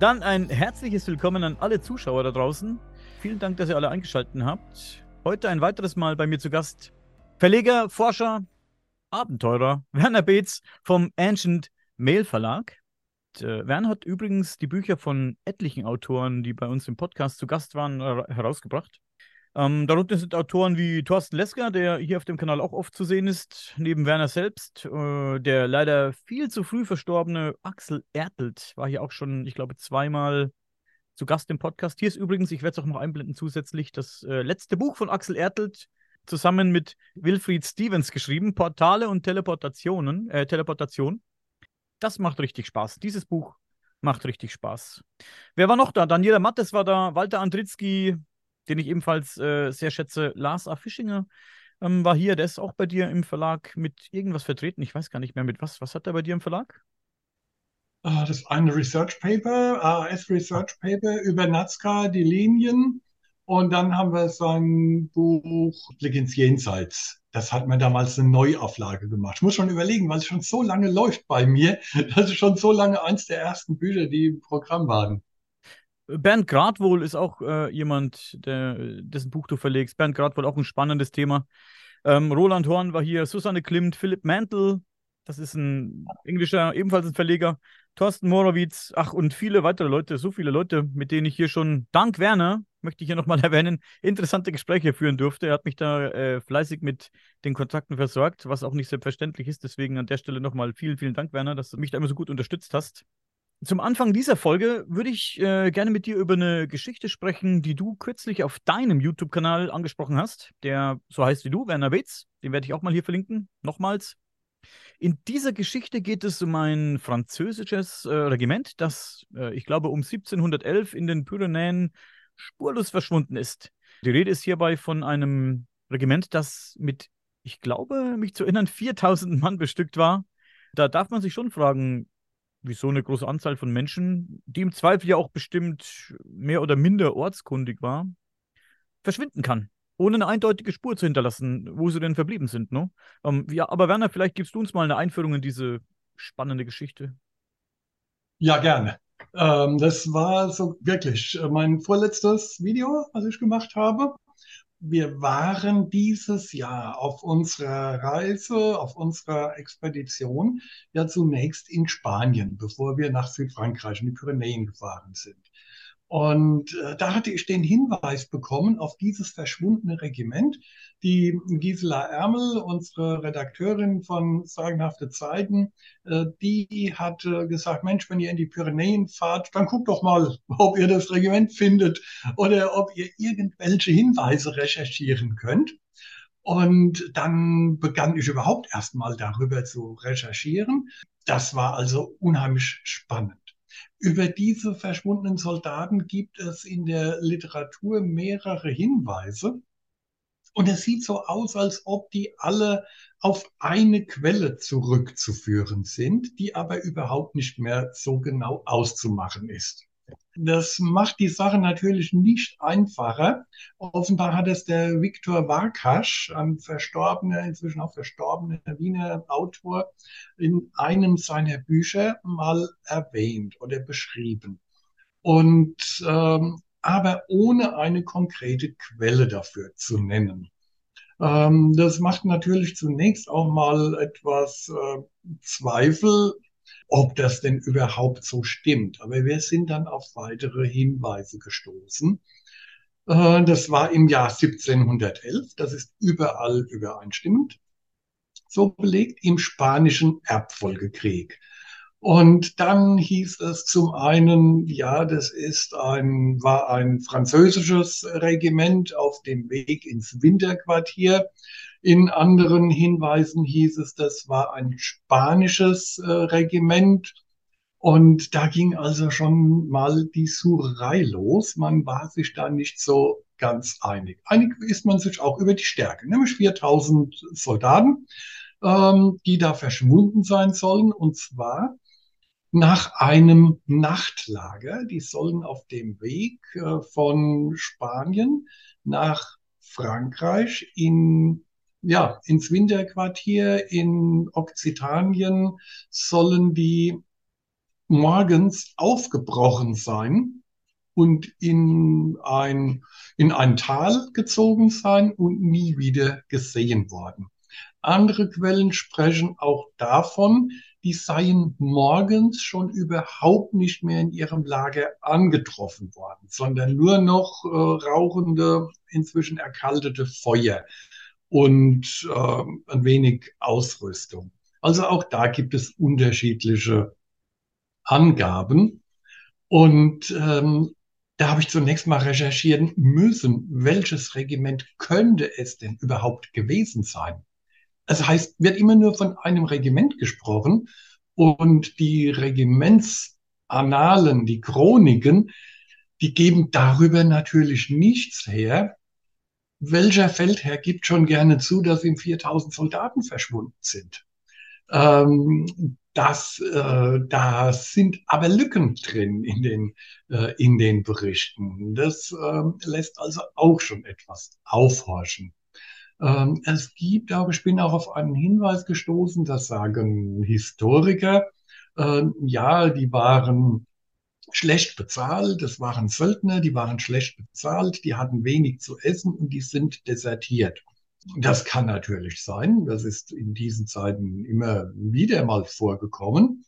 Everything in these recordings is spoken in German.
Dann ein herzliches Willkommen an alle Zuschauer da draußen. Vielen Dank, dass ihr alle eingeschaltet habt. Heute ein weiteres Mal bei mir zu Gast Verleger, Forscher, Abenteurer Werner Beetz vom Ancient Mail Verlag. Und, äh, Werner hat übrigens die Bücher von etlichen Autoren, die bei uns im Podcast zu Gast waren, herausgebracht. Ähm, darunter sind Autoren wie Thorsten Lesker, der hier auf dem Kanal auch oft zu sehen ist, neben Werner selbst. Äh, der leider viel zu früh verstorbene Axel Ertelt war hier auch schon, ich glaube, zweimal zu Gast im Podcast. Hier ist übrigens, ich werde es auch noch einblenden zusätzlich, das äh, letzte Buch von Axel Ertelt zusammen mit Wilfried Stevens geschrieben, Portale und Teleportationen, äh, Teleportation. Das macht richtig Spaß. Dieses Buch macht richtig Spaß. Wer war noch da? Daniela Mattes war da, Walter Andritzky, den ich ebenfalls äh, sehr schätze. Lars A. Fischinger ähm, war hier, der ist auch bei dir im Verlag mit irgendwas vertreten. Ich weiß gar nicht mehr mit was. Was hat er bei dir im Verlag? Ah, das ist ein Research Paper, AS Research Paper über Nazca, die Linien. Und dann haben wir sein Buch Blick ins Jenseits. Das hat man damals eine Neuauflage gemacht. Ich muss schon überlegen, weil es schon so lange läuft bei mir. Das ist schon so lange eins der ersten Bücher, die im Programm waren. Bernd Gradwohl ist auch äh, jemand, der, dessen Buch du verlegst. Bernd Gradwohl auch ein spannendes Thema. Ähm, Roland Horn war hier, Susanne Klimt, Philipp Mantel, das ist ein englischer, ebenfalls ein Verleger, Thorsten Morowitz, ach und viele weitere Leute, so viele Leute, mit denen ich hier schon, dank Werner, möchte ich hier nochmal erwähnen, interessante Gespräche führen durfte. Er hat mich da äh, fleißig mit den Kontakten versorgt, was auch nicht selbstverständlich ist. Deswegen an der Stelle nochmal vielen, vielen Dank, Werner, dass du mich da immer so gut unterstützt hast. Zum Anfang dieser Folge würde ich äh, gerne mit dir über eine Geschichte sprechen, die du kürzlich auf deinem YouTube-Kanal angesprochen hast, der so heißt wie du, Werner Wetz. Den werde ich auch mal hier verlinken. Nochmals. In dieser Geschichte geht es um ein französisches äh, Regiment, das, äh, ich glaube, um 1711 in den Pyrenäen spurlos verschwunden ist. Die Rede ist hierbei von einem Regiment, das mit, ich glaube, mich zu erinnern, 4000 Mann bestückt war. Da darf man sich schon fragen, wieso eine große Anzahl von Menschen, die im Zweifel ja auch bestimmt mehr oder minder ortskundig war, verschwinden kann, ohne eine eindeutige Spur zu hinterlassen, wo sie denn verblieben sind. Ne? Ähm, ja, aber Werner, vielleicht gibst du uns mal eine Einführung in diese spannende Geschichte. Ja, gerne. Ähm, das war so wirklich äh, mein vorletztes Video, was ich gemacht habe wir waren dieses Jahr auf unserer Reise, auf unserer Expedition ja zunächst in Spanien, bevor wir nach Südfrankreich in die Pyrenäen gefahren sind. Und äh, da hatte ich den Hinweis bekommen auf dieses verschwundene Regiment. Die Gisela Ärmel, unsere Redakteurin von Sagenhafte Zeiten, äh, die hatte gesagt, Mensch, wenn ihr in die Pyrenäen fahrt, dann guckt doch mal, ob ihr das Regiment findet oder ob ihr irgendwelche Hinweise recherchieren könnt. Und dann begann ich überhaupt erst mal darüber zu recherchieren. Das war also unheimlich spannend. Über diese verschwundenen Soldaten gibt es in der Literatur mehrere Hinweise. Und es sieht so aus, als ob die alle auf eine Quelle zurückzuführen sind, die aber überhaupt nicht mehr so genau auszumachen ist. Das macht die Sache natürlich nicht einfacher. Offenbar hat es der Viktor Warkasch, ein verstorbener, inzwischen auch verstorbener Wiener Autor, in einem seiner Bücher mal erwähnt oder beschrieben. Und ähm, aber ohne eine konkrete Quelle dafür zu nennen. Ähm, das macht natürlich zunächst auch mal etwas äh, Zweifel ob das denn überhaupt so stimmt. Aber wir sind dann auf weitere Hinweise gestoßen. Äh, das war im Jahr 1711. Das ist überall übereinstimmend. So belegt im spanischen Erbfolgekrieg. Und dann hieß es zum einen, ja, das ist ein, war ein französisches Regiment auf dem Weg ins Winterquartier. In anderen Hinweisen hieß es, das war ein spanisches äh, Regiment. Und da ging also schon mal die Surerei los. Man war sich da nicht so ganz einig. Einig ist man sich auch über die Stärke, nämlich 4000 Soldaten, ähm, die da verschwunden sein sollen. Und zwar nach einem Nachtlager. Die sollen auf dem Weg äh, von Spanien nach Frankreich in ja, ins Winterquartier in Okzitanien sollen die morgens aufgebrochen sein und in ein, in ein Tal gezogen sein und nie wieder gesehen worden. Andere Quellen sprechen auch davon, die seien morgens schon überhaupt nicht mehr in ihrem Lager angetroffen worden, sondern nur noch äh, rauchende, inzwischen erkaltete Feuer und äh, ein wenig Ausrüstung. Also auch da gibt es unterschiedliche Angaben. Und ähm, da habe ich zunächst mal recherchieren müssen, welches Regiment könnte es denn überhaupt gewesen sein? Das heißt, wird immer nur von einem Regiment gesprochen und die Regimentsannalen, die Chroniken, die geben darüber natürlich nichts her. Welcher Feldherr gibt schon gerne zu, dass ihm 4000 Soldaten verschwunden sind? Ähm, das, äh, da sind aber Lücken drin in den, äh, in den Berichten. Das äh, lässt also auch schon etwas aufhorchen. Ähm, es gibt aber, ich bin auch auf einen Hinweis gestoßen, das sagen Historiker, äh, ja, die waren schlecht bezahlt, das waren Söldner, die waren schlecht bezahlt, die hatten wenig zu essen und die sind desertiert. Das kann natürlich sein, das ist in diesen Zeiten immer wieder mal vorgekommen.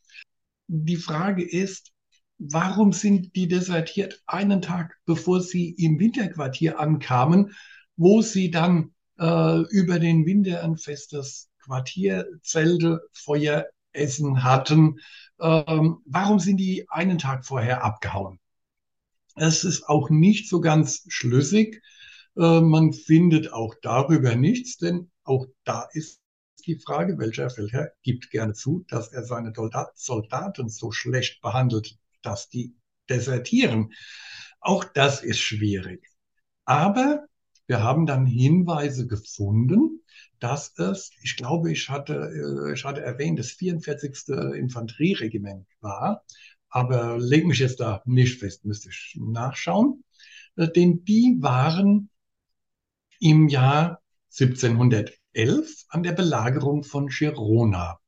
Die Frage ist, warum sind die desertiert einen Tag bevor sie im Winterquartier ankamen, wo sie dann äh, über den Winter ein festes Quartier, Zelte, Feuer, Essen hatten. Ähm, warum sind die einen Tag vorher abgehauen? Es ist auch nicht so ganz schlüssig. Äh, man findet auch darüber nichts, denn auch da ist die Frage, welcher Feldherr gibt gerne zu, dass er seine Soldaten so schlecht behandelt, dass die desertieren. Auch das ist schwierig. Aber wir haben dann Hinweise gefunden, dass es, ich glaube, ich hatte, äh, ich hatte erwähnt, das 44. Infanterieregiment war, aber leg mich jetzt da nicht fest, müsste ich nachschauen. Äh, denn die waren im Jahr 1711 an der Belagerung von Girona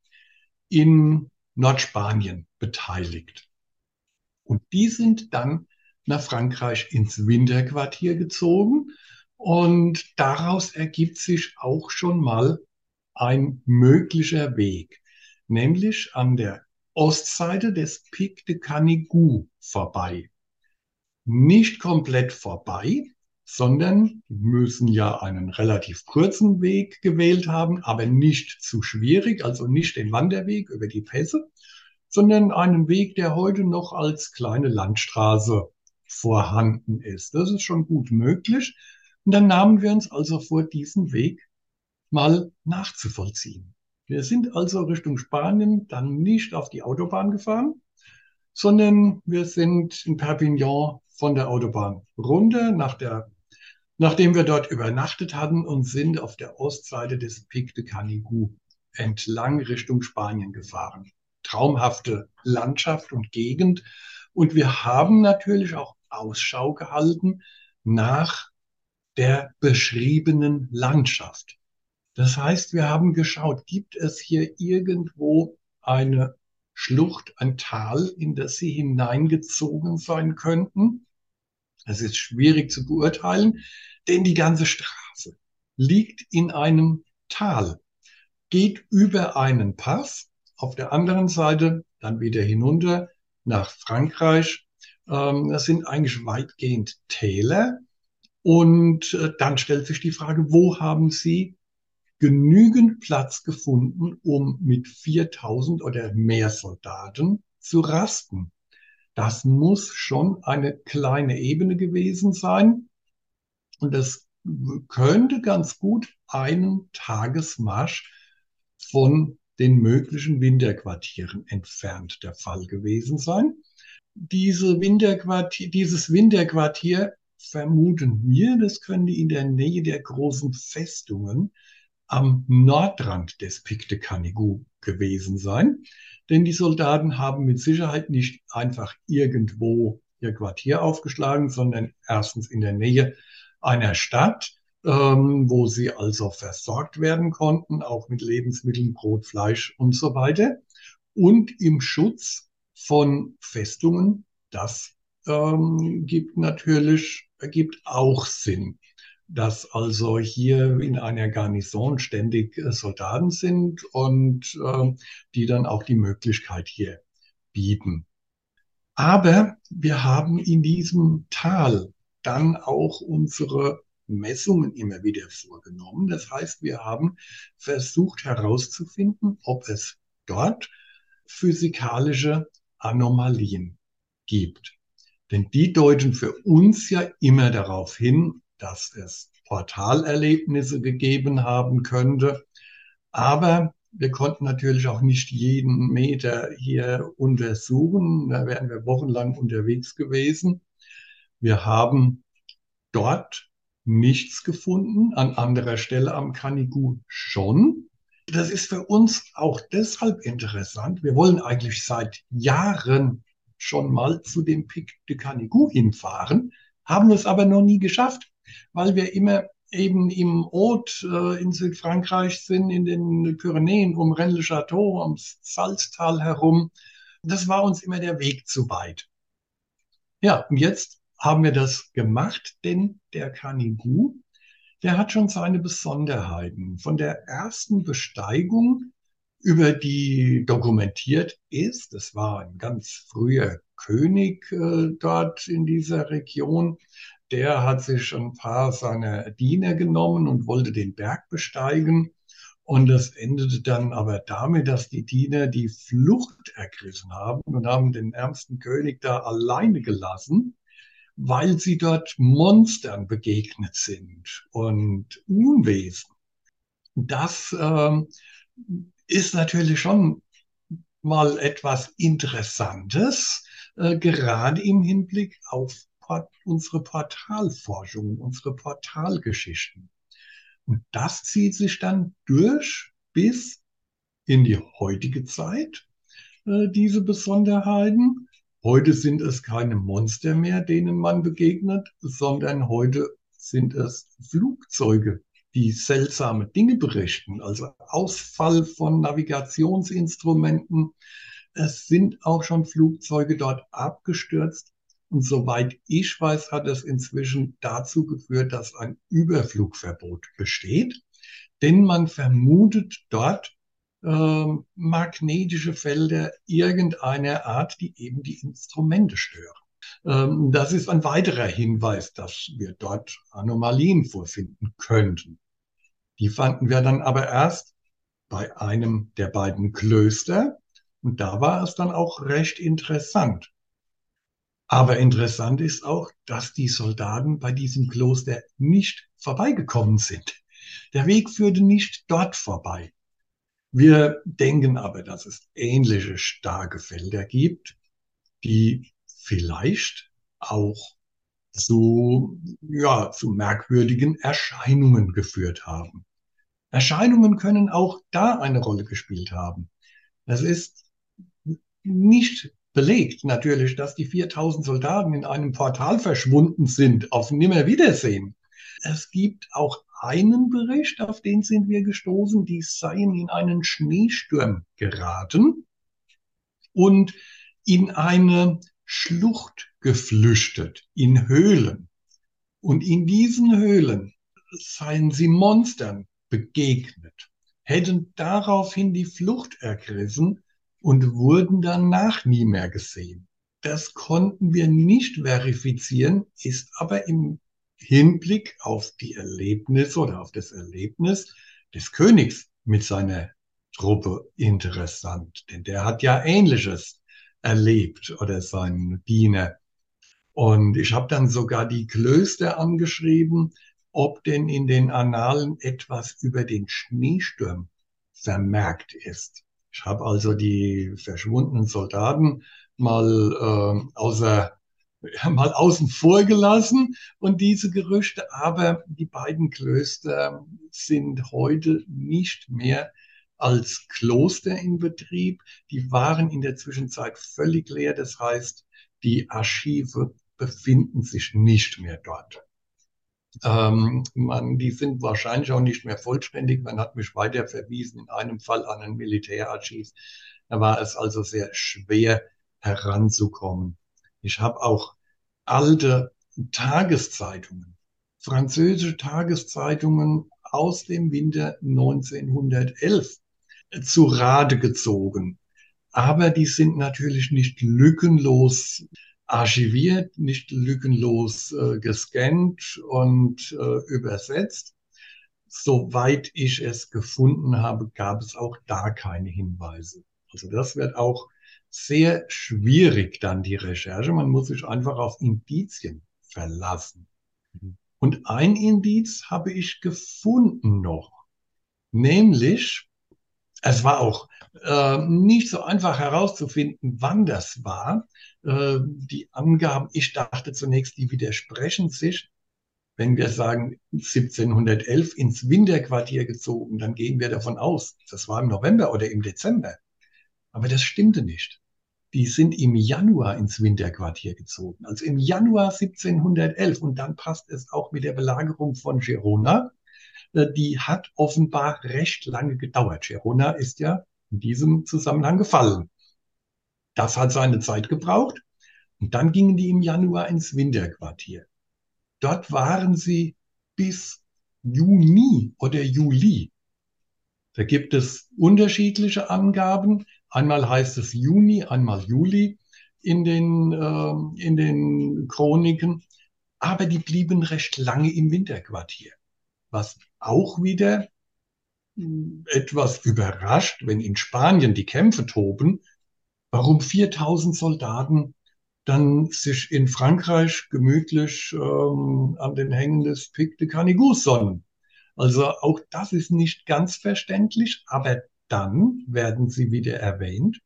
in Nordspanien beteiligt. Und die sind dann nach Frankreich ins Winterquartier gezogen und daraus ergibt sich auch schon mal ein möglicher Weg, nämlich an der Ostseite des Pic de Canigou vorbei. Nicht komplett vorbei, sondern müssen ja einen relativ kurzen Weg gewählt haben, aber nicht zu schwierig, also nicht den Wanderweg über die Pässe, sondern einen Weg, der heute noch als kleine Landstraße vorhanden ist. Das ist schon gut möglich. Und dann nahmen wir uns also vor, diesen Weg mal nachzuvollziehen. Wir sind also Richtung Spanien dann nicht auf die Autobahn gefahren, sondern wir sind in Perpignan von der Autobahn runter, nach der, nachdem wir dort übernachtet hatten und sind auf der Ostseite des Pic de Canigou entlang Richtung Spanien gefahren. Traumhafte Landschaft und Gegend. Und wir haben natürlich auch Ausschau gehalten nach der beschriebenen Landschaft. Das heißt, wir haben geschaut, gibt es hier irgendwo eine Schlucht, ein Tal, in das sie hineingezogen sein könnten? Es ist schwierig zu beurteilen, denn die ganze Straße liegt in einem Tal, geht über einen Pass, auf der anderen Seite dann wieder hinunter nach Frankreich. Ähm, das sind eigentlich weitgehend Täler, und äh, dann stellt sich die Frage, wo haben Sie genügend Platz gefunden, um mit 4000 oder mehr Soldaten zu rasten? Das muss schon eine kleine Ebene gewesen sein. Und das könnte ganz gut einen Tagesmarsch von den möglichen Winterquartieren entfernt der Fall gewesen sein. Diese Winterquartier, dieses Winterquartier vermuten wir, das könnte in der Nähe der großen Festungen am Nordrand des Pic de Canigou gewesen sein. Denn die Soldaten haben mit Sicherheit nicht einfach irgendwo ihr Quartier aufgeschlagen, sondern erstens in der Nähe einer Stadt, ähm, wo sie also versorgt werden konnten, auch mit Lebensmitteln, Brot, Fleisch und so weiter. Und im Schutz von Festungen, das ähm, gibt natürlich, ergibt auch Sinn dass also hier in einer Garnison ständig äh, Soldaten sind und äh, die dann auch die Möglichkeit hier bieten. Aber wir haben in diesem Tal dann auch unsere Messungen immer wieder vorgenommen. Das heißt, wir haben versucht herauszufinden, ob es dort physikalische Anomalien gibt. Denn die deuten für uns ja immer darauf hin, dass es Portalerlebnisse gegeben haben könnte. Aber wir konnten natürlich auch nicht jeden Meter hier untersuchen. Da wären wir wochenlang unterwegs gewesen. Wir haben dort nichts gefunden, an anderer Stelle am Kanigu schon. Das ist für uns auch deshalb interessant. Wir wollen eigentlich seit Jahren schon mal zu dem Pic de Canigou hinfahren, haben es aber noch nie geschafft weil wir immer eben im Haute äh, in Südfrankreich sind, in den Pyrenäen um Rennes-le-Château, ums Salztal herum. Das war uns immer der Weg zu weit. Ja, und jetzt haben wir das gemacht, denn der Canigou, der hat schon seine Besonderheiten. Von der ersten Besteigung, über die dokumentiert ist, das war ein ganz früher König äh, dort in dieser Region, der hat sich ein paar seiner Diener genommen und wollte den Berg besteigen. Und das endete dann aber damit, dass die Diener die Flucht ergriffen haben und haben den ärmsten König da alleine gelassen, weil sie dort Monstern begegnet sind und Unwesen. Das ähm, ist natürlich schon mal etwas Interessantes, äh, gerade im Hinblick auf unsere Portalforschung, unsere Portalgeschichten. Und das zieht sich dann durch bis in die heutige Zeit, äh, diese Besonderheiten. Heute sind es keine Monster mehr, denen man begegnet, sondern heute sind es Flugzeuge, die seltsame Dinge berichten, also Ausfall von Navigationsinstrumenten. Es sind auch schon Flugzeuge dort abgestürzt, und soweit ich weiß, hat es inzwischen dazu geführt, dass ein Überflugverbot besteht. Denn man vermutet dort äh, magnetische Felder irgendeiner Art, die eben die Instrumente stören. Ähm, das ist ein weiterer Hinweis, dass wir dort Anomalien vorfinden könnten. Die fanden wir dann aber erst bei einem der beiden Klöster. Und da war es dann auch recht interessant. Aber interessant ist auch, dass die Soldaten bei diesem Kloster nicht vorbeigekommen sind. Der Weg führte nicht dort vorbei. Wir denken aber, dass es ähnliche starke Felder gibt, die vielleicht auch zu, ja, zu merkwürdigen Erscheinungen geführt haben. Erscheinungen können auch da eine Rolle gespielt haben. Das ist nicht belegt natürlich, dass die 4000 Soldaten in einem Portal verschwunden sind, auf Nimmerwiedersehen. Es gibt auch einen Bericht, auf den sind wir gestoßen, die seien in einen Schneesturm geraten und in eine Schlucht geflüchtet, in Höhlen. Und in diesen Höhlen seien sie Monstern begegnet, hätten daraufhin die Flucht ergriffen und wurden danach nie mehr gesehen. Das konnten wir nicht verifizieren, ist aber im Hinblick auf die Erlebnisse oder auf das Erlebnis des Königs mit seiner Truppe interessant. Denn der hat ja Ähnliches erlebt oder sein Diener. Und ich habe dann sogar die Klöster angeschrieben, ob denn in den Annalen etwas über den Schneesturm vermerkt ist. Ich habe also die verschwundenen Soldaten mal äh, außer mal außen vor gelassen und diese Gerüchte, aber die beiden Klöster sind heute nicht mehr als Kloster in Betrieb. Die waren in der Zwischenzeit völlig leer. Das heißt, die Archive befinden sich nicht mehr dort. Ähm, man, die sind wahrscheinlich auch nicht mehr vollständig. Man hat mich weiter verwiesen, in einem Fall an ein Militärarchiv. Da war es also sehr schwer, heranzukommen. Ich habe auch alte Tageszeitungen, französische Tageszeitungen aus dem Winter 1911 zu Rate gezogen. Aber die sind natürlich nicht lückenlos archiviert, nicht lückenlos äh, gescannt und äh, übersetzt. Soweit ich es gefunden habe, gab es auch da keine Hinweise. Also das wird auch sehr schwierig dann die Recherche. Man muss sich einfach auf Indizien verlassen. Mhm. Und ein Indiz habe ich gefunden noch, nämlich, es war auch äh, nicht so einfach herauszufinden, wann das war. Äh, die Angaben, ich dachte zunächst, die widersprechen sich. Wenn wir sagen 1711 ins Winterquartier gezogen, dann gehen wir davon aus, das war im November oder im Dezember. Aber das stimmte nicht. Die sind im Januar ins Winterquartier gezogen, also im Januar 1711. Und dann passt es auch mit der Belagerung von Girona. Äh, die hat offenbar recht lange gedauert. Girona ist ja in diesem Zusammenhang gefallen. Das hat seine Zeit gebraucht. Und dann gingen die im Januar ins Winterquartier. Dort waren sie bis Juni oder Juli. Da gibt es unterschiedliche Angaben. Einmal heißt es Juni, einmal Juli in den, äh, in den Chroniken. Aber die blieben recht lange im Winterquartier. Was auch wieder etwas überrascht, wenn in Spanien die Kämpfe toben, warum 4000 Soldaten dann sich in Frankreich gemütlich ähm, an den Hängen des Pic de Canigou sonnen. Also auch das ist nicht ganz verständlich, aber dann werden sie wieder erwähnt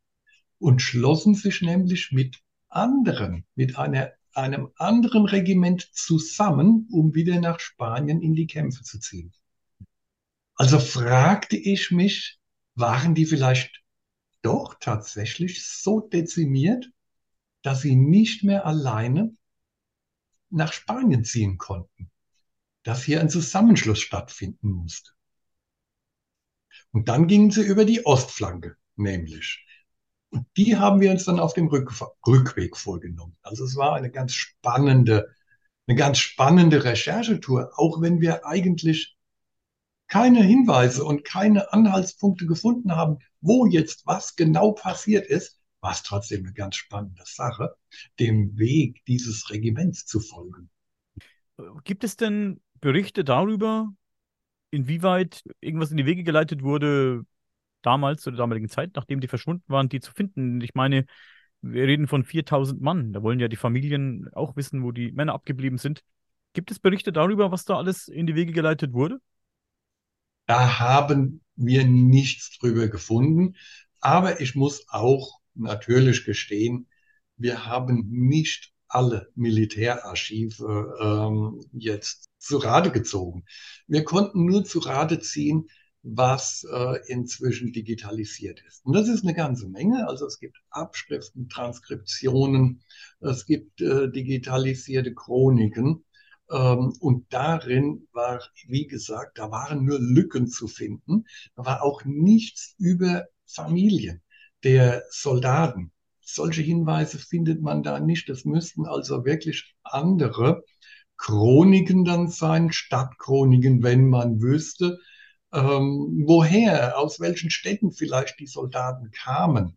und schlossen sich nämlich mit anderen, mit einer, einem anderen Regiment zusammen, um wieder nach Spanien in die Kämpfe zu ziehen. Also fragte ich mich, waren die vielleicht doch tatsächlich so dezimiert, dass sie nicht mehr alleine nach Spanien ziehen konnten, dass hier ein Zusammenschluss stattfinden musste. Und dann gingen sie über die Ostflanke, nämlich. Und die haben wir uns dann auf dem Rück Rückweg vorgenommen. Also es war eine ganz spannende, eine ganz spannende Recherchetour, auch wenn wir eigentlich keine Hinweise und keine Anhaltspunkte gefunden haben, wo jetzt was genau passiert ist, war es trotzdem eine ganz spannende Sache, dem Weg dieses Regiments zu folgen. Gibt es denn Berichte darüber, inwieweit irgendwas in die Wege geleitet wurde, damals zu der damaligen Zeit, nachdem die verschwunden waren, die zu finden. Ich meine, wir reden von 4000 Mann. Da wollen ja die Familien auch wissen, wo die Männer abgeblieben sind. Gibt es Berichte darüber, was da alles in die Wege geleitet wurde? Da haben wir nichts drüber gefunden. Aber ich muss auch natürlich gestehen, wir haben nicht alle Militärarchive ähm, jetzt zu Rate gezogen. Wir konnten nur zu Rate ziehen, was äh, inzwischen digitalisiert ist. Und das ist eine ganze Menge. Also es gibt Abschriften, Transkriptionen, es gibt äh, digitalisierte Chroniken. Ähm, und darin war, wie gesagt, da waren nur Lücken zu finden. Da war auch nichts über Familien der Soldaten. Solche Hinweise findet man da nicht. Das müssten also wirklich andere Chroniken dann sein, Stadtchroniken, wenn man wüsste, ähm, woher, aus welchen Städten vielleicht die Soldaten kamen.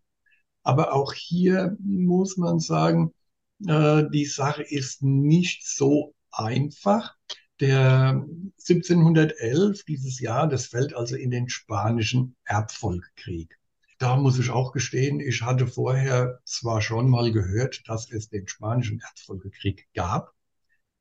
Aber auch hier muss man sagen, äh, die Sache ist nicht so einfach. Der 1711, dieses Jahr, das fällt also in den spanischen Erbfolgekrieg. Da muss ich auch gestehen, ich hatte vorher zwar schon mal gehört, dass es den spanischen Erbfolgekrieg gab.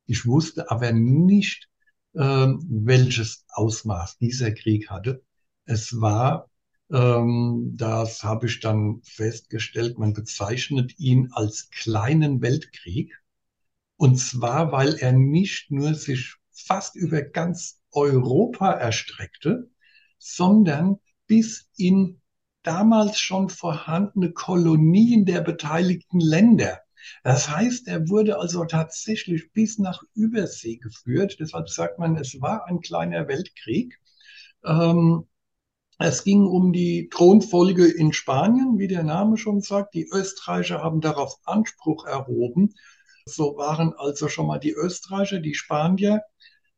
Ich wusste aber nicht, ähm, welches Ausmaß dieser Krieg hatte. Es war, ähm, das habe ich dann festgestellt, man bezeichnet ihn als kleinen Weltkrieg. Und zwar, weil er nicht nur sich fast über ganz Europa erstreckte, sondern bis in damals schon vorhandene Kolonien der beteiligten Länder. Das heißt, er wurde also tatsächlich bis nach Übersee geführt. Deshalb sagt man, es war ein kleiner Weltkrieg. Ähm, Es ging um die Thronfolge in Spanien, wie der Name schon sagt. Die Österreicher haben darauf Anspruch erhoben. So waren also schon mal die Österreicher, die Spanier,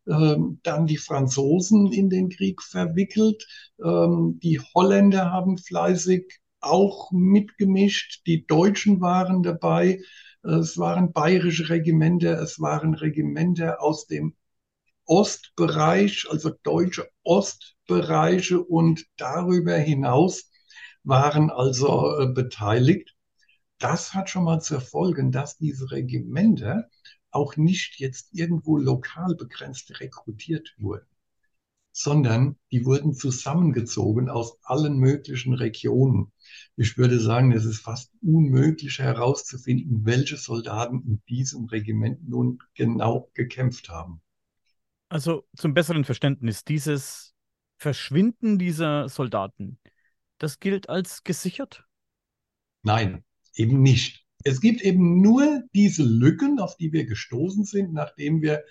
ähm, dann die Franzosen in den Krieg verwickelt. Ähm, die Holländer haben fleißig auch mitgemischt. Die Deutschen waren dabei. Es waren bayerische Regimenter, es waren Regimenter aus dem Ostbereich, also deutsche Ostbereiche und darüber hinaus waren also äh, beteiligt. Das hat schon mal zur Folge, dass diese Regimenter auch nicht jetzt irgendwo lokal begrenzt rekrutiert wurden, sondern die wurden zusammengezogen aus allen möglichen Regionen. Ich würde sagen, es ist fast unmöglich herauszufinden, welche Soldaten in diesem Regiment nun genau gekämpft haben. Also zum besseren Verständnis, dieses Verschwinden dieser Soldaten, das gilt als gesichert? Nein, eben nicht. Es gibt eben nur diese Lücken, auf die wir gestoßen sind, nachdem wir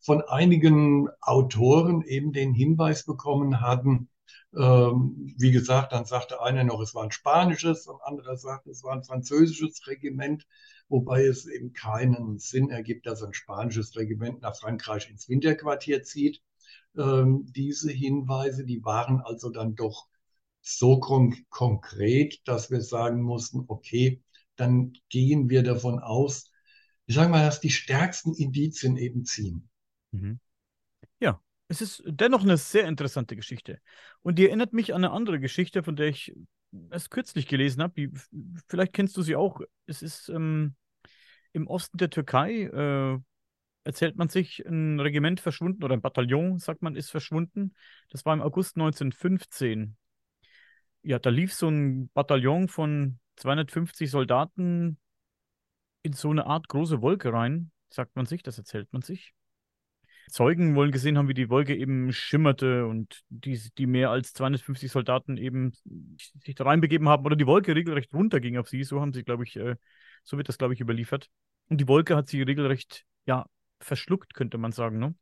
von einigen Autoren eben den Hinweis bekommen hatten, ähm, wie gesagt, dann sagte einer noch, es war ein spanisches, und anderer sagte, es war ein französisches Regiment, wobei es eben keinen Sinn ergibt, dass ein spanisches Regiment nach Frankreich ins Winterquartier zieht. Ähm, diese Hinweise, die waren also dann doch so kon konkret, dass wir sagen mussten, okay, dann gehen wir davon aus, ich sage mal, dass die stärksten Indizien eben ziehen. Mhm. Ja, es ist dennoch eine sehr interessante Geschichte. Und die erinnert mich an eine andere Geschichte, von der ich erst kürzlich gelesen habe. Vielleicht kennst du sie auch. Es ist ähm, im Osten der Türkei, äh, erzählt man sich, ein Regiment verschwunden oder ein Bataillon, sagt man, ist verschwunden. Das war im August 1915. Ja, da lief so ein Bataillon von 250 Soldaten in so eine Art große Wolke rein, sagt man sich, das erzählt man sich. Zeugen wollen gesehen haben, wie die Wolke eben schimmerte und die, die mehr als 250 Soldaten eben sich da reinbegeben haben oder die Wolke regelrecht runterging auf sie. So haben sie, glaube ich, äh, so wird das, glaube ich, überliefert. Und die Wolke hat sie regelrecht, ja, verschluckt, könnte man sagen. Ne?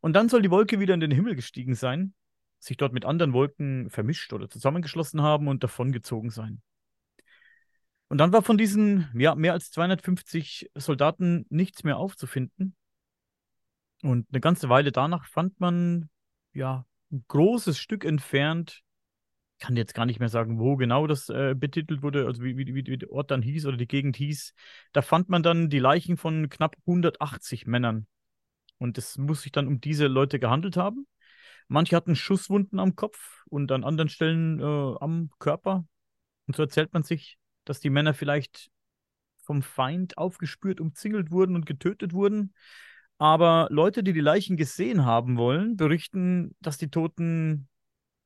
Und dann soll die Wolke wieder in den Himmel gestiegen sein, sich dort mit anderen Wolken vermischt oder zusammengeschlossen haben und davongezogen sein. Und dann war von diesen ja, mehr als 250 Soldaten nichts mehr aufzufinden. Und eine ganze Weile danach fand man ja ein großes Stück entfernt, ich kann jetzt gar nicht mehr sagen, wo genau das äh, betitelt wurde, also wie, wie, wie, der Ort dann hieß oder die Gegend hieß. Da fand man dann die Leichen von knapp 180 Männern. Und es muss sich dann um diese Leute gehandelt haben. Manche hatten Schusswunden am Kopf und an anderen Stellen äh, am Körper. Und so erzählt man sich, dass die Männer vielleicht vom Feind aufgespürt, umzingelt wurden und getötet wurden. Aber Leute, die die Leichen gesehen haben wollen, berichten, dass die Toten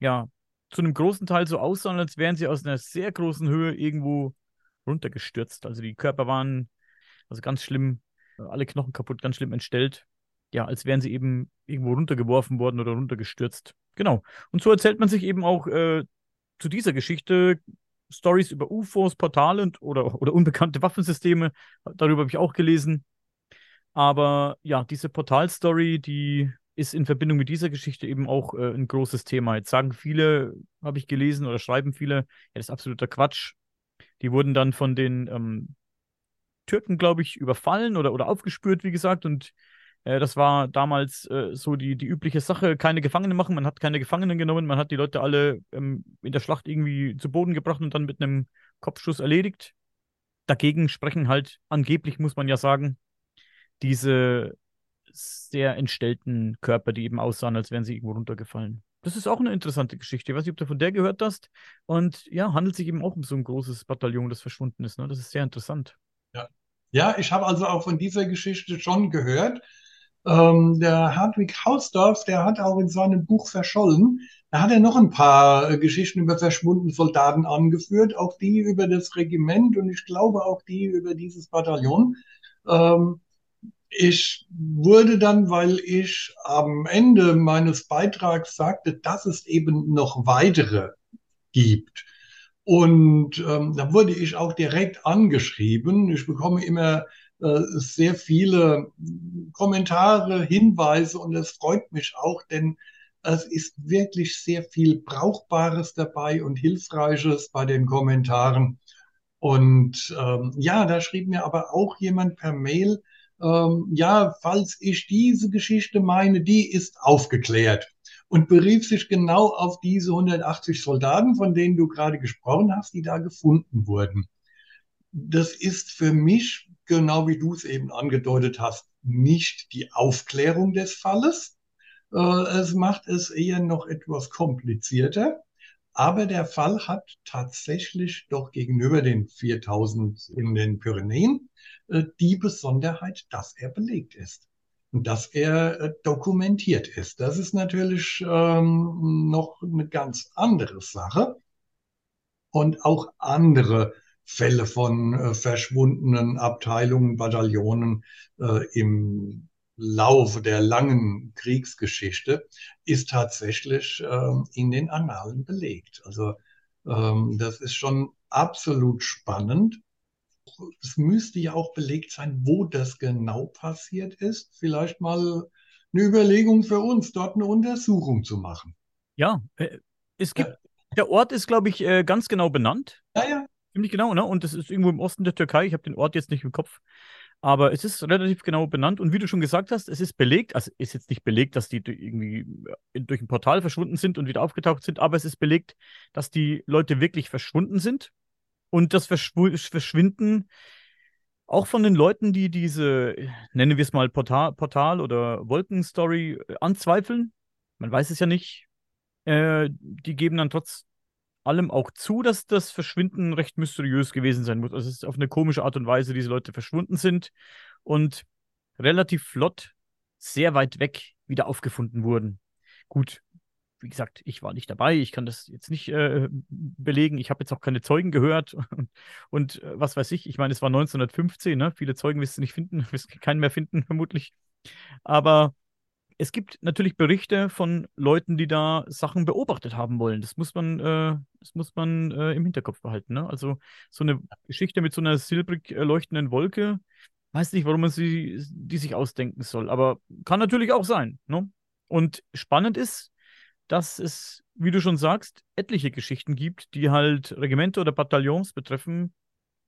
ja zu einem großen Teil so aussahen, als wären sie aus einer sehr großen Höhe irgendwo runtergestürzt. Also die Körper waren also ganz schlimm, alle Knochen kaputt, ganz schlimm entstellt. Ja, als wären sie eben irgendwo runtergeworfen worden oder runtergestürzt. Genau. Und so erzählt man sich eben auch äh, zu dieser Geschichte Stories über UFOs, Portale und, oder, oder unbekannte Waffensysteme. Darüber habe ich auch gelesen. Aber ja, diese Portal-Story, die ist in Verbindung mit dieser Geschichte eben auch äh, ein großes Thema. Jetzt sagen viele, habe ich gelesen oder schreiben viele, ja, das ist absoluter Quatsch. Die wurden dann von den ähm, Türken, glaube ich, überfallen oder, oder aufgespürt, wie gesagt, und äh, das war damals äh, so die, die übliche Sache, keine Gefangene machen, man hat keine Gefangenen genommen, man hat die Leute alle ähm, in der Schlacht irgendwie zu Boden gebracht und dann mit einem Kopfschuss erledigt. Dagegen sprechen halt, angeblich muss man ja sagen, diese sehr entstellten Körper, die eben aussahen, als wären sie irgendwo runtergefallen. Das ist auch eine interessante Geschichte. Ich weiß nicht, ob du von der gehört hast. Und ja, handelt sich eben auch um so ein großes Bataillon, das verschwunden ist. Ne? Das ist sehr interessant. Ja, ja ich habe also auch von dieser Geschichte schon gehört. Ähm, der Hartwig Hausdorff, der hat auch in seinem Buch Verschollen, da hat er noch ein paar äh, Geschichten über verschwundene Soldaten angeführt, auch die über das Regiment und ich glaube auch die über dieses Bataillon. Ähm, ich wurde dann, weil ich am Ende meines Beitrags sagte, dass es eben noch weitere gibt. Und ähm, da wurde ich auch direkt angeschrieben. Ich bekomme immer sehr viele Kommentare, Hinweise und es freut mich auch, denn Es ist wirklich sehr viel Brauchbares dabei und Hilfreiches bei den Kommentaren. Und ähm, ja, da schrieb mir aber auch jemand per Mail, ähm, ja, falls ich diese Geschichte meine, die ist aufgeklärt und berief sich genau auf diese 180 Soldaten, von denen du gerade gesprochen hast, die da gefunden wurden. Das ist für mich, genau wie du es eben angedeutet hast, nicht die Aufklärung des Falles. Äh, es macht es eher noch etwas komplizierter. Aber der Fall hat tatsächlich doch gegenüber den 4000 in den Pyrenäen äh, die Besonderheit, dass er belegt ist und dass er äh, dokumentiert ist. Das ist natürlich ähm, noch eine ganz andere Sache. Und auch andere Fälle von äh, verschwundenen Abteilungen, Bataillonen äh, im Laufe der langen Kriegsgeschichte ist tatsächlich ähm, in den Annalen belegt. Also ähm, das ist schon absolut spannend. Es müsste ja auch belegt sein, wo das genau passiert ist. Vielleicht mal eine Überlegung für uns, dort eine Untersuchung zu machen. Ja, äh, es gibt, der Ort ist, glaube ich, äh, ganz genau benannt. Ja, ja. Ziemlich genau, ne? Und das ist irgendwo im Osten der Türkei. Ich habe den Ort jetzt nicht im Kopf. Aber es ist relativ genau benannt und wie du schon gesagt hast, es ist belegt, also ist jetzt nicht belegt, dass die irgendwie äh, durch ein Portal verschwunden sind und wieder aufgetaucht sind, aber es ist belegt, dass die Leute wirklich verschwunden sind. Und das Verschw Verschwinden auch von den Leuten, die diese, nennen wir es mal Portal, Portal oder Wolkenstory äh, anzweifeln, man weiß es ja nicht, äh, die geben dann trotz allem auch zu, dass das Verschwinden recht mysteriös gewesen sein muss. Also es ist auf eine komische Art und Weise diese Leute verschwunden sind und relativ flott sehr weit weg wieder aufgefunden wurden. Gut, wie gesagt, ich war nicht dabei, ich kann das jetzt nicht äh, belegen, ich habe jetzt auch keine Zeugen gehört und, und äh, was weiß ich, ich meine, es war 1915, ne? viele Zeugen wirst du nicht finden, wirst keinen mehr finden, vermutlich. Aber es gibt natürlich Berichte von Leuten, die da Sachen beobachtet haben wollen. Das muss man, äh, das muss man äh, im Hinterkopf behalten. Ne? Also so eine Geschichte mit so einer silbrig leuchtenden Wolke, weiß nicht, warum man sie, die sich ausdenken soll, aber kann natürlich auch sein. Ne? Und spannend ist, dass es, wie du schon sagst, etliche Geschichten gibt, die halt Regimente oder Bataillons betreffen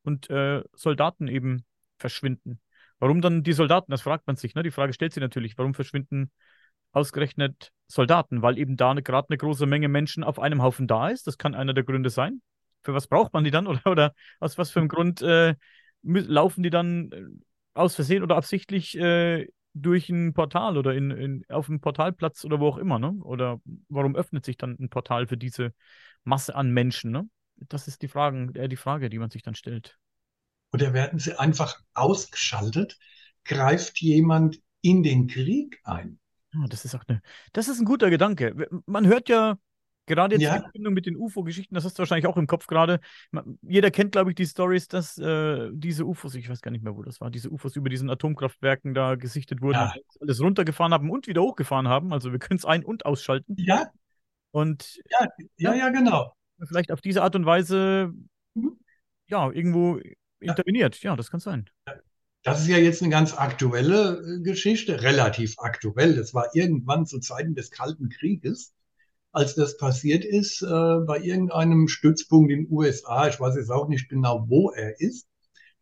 und äh, Soldaten eben verschwinden. Warum dann die Soldaten? Das fragt man sich. Ne? Die Frage stellt sich natürlich, warum verschwinden ausgerechnet Soldaten? Weil eben da gerade eine große Menge Menschen auf einem Haufen da ist. Das kann einer der Gründe sein. Für was braucht man die dann? Oder, oder aus was für einem Grund äh, laufen die dann äh, aus Versehen oder absichtlich äh, durch ein Portal oder in, in, auf einem Portalplatz oder wo auch immer, ne? Oder warum öffnet sich dann ein Portal für diese Masse an Menschen, ne? Das ist die Frage, äh, die Frage, die man sich dann stellt. Oder werden sie einfach ausgeschaltet? Greift jemand in den Krieg ein? Oh, das ist auch eine, das ist ein guter Gedanke. Man hört ja gerade jetzt ja. die Verbindung mit den UFO-Geschichten, das hast du wahrscheinlich auch im Kopf gerade. Jeder kennt, glaube ich, die Stories, dass äh, diese UFOs, ich weiß gar nicht mehr, wo das war, diese UFOs über diesen Atomkraftwerken da gesichtet wurden, ja. alles runtergefahren haben und wieder hochgefahren haben. Also wir können es ein- und ausschalten. Ja. Und ja, ja, ja, genau. Vielleicht auf diese Art und Weise, mhm. ja, irgendwo interveniert. Ja, das kann sein. Das ist ja jetzt eine ganz aktuelle äh, Geschichte, relativ aktuell. Das war irgendwann zu Zeiten des Kalten Krieges, als das passiert ist, äh, bei irgendeinem Stützpunkt in den USA. Ich weiß jetzt auch nicht genau, wo er ist.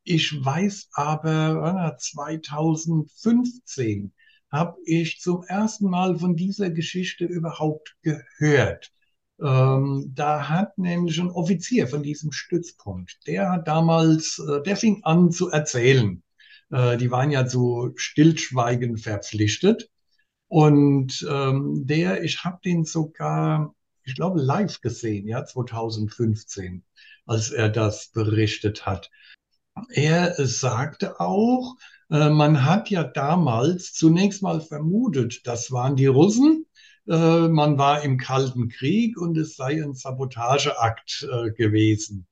Ich weiß aber, 2015 habe ich zum ersten Mal von dieser Geschichte überhaupt gehört. Ähm, da hat nämlich ein Offizier von diesem Stützpunkt, der hat damals, äh, der fing an zu erzählen. Äh, die waren ja zu Stillschweigen verpflichtet. Und ähm, der, ich habe den sogar, ich glaube, live gesehen, ja, 2015, als er das berichtet hat. Er sagte auch, äh, man hat ja damals zunächst mal vermutet, das waren die Russen, äh, man war im Kalten Krieg und es sei ein Sabotageakt äh, gewesen.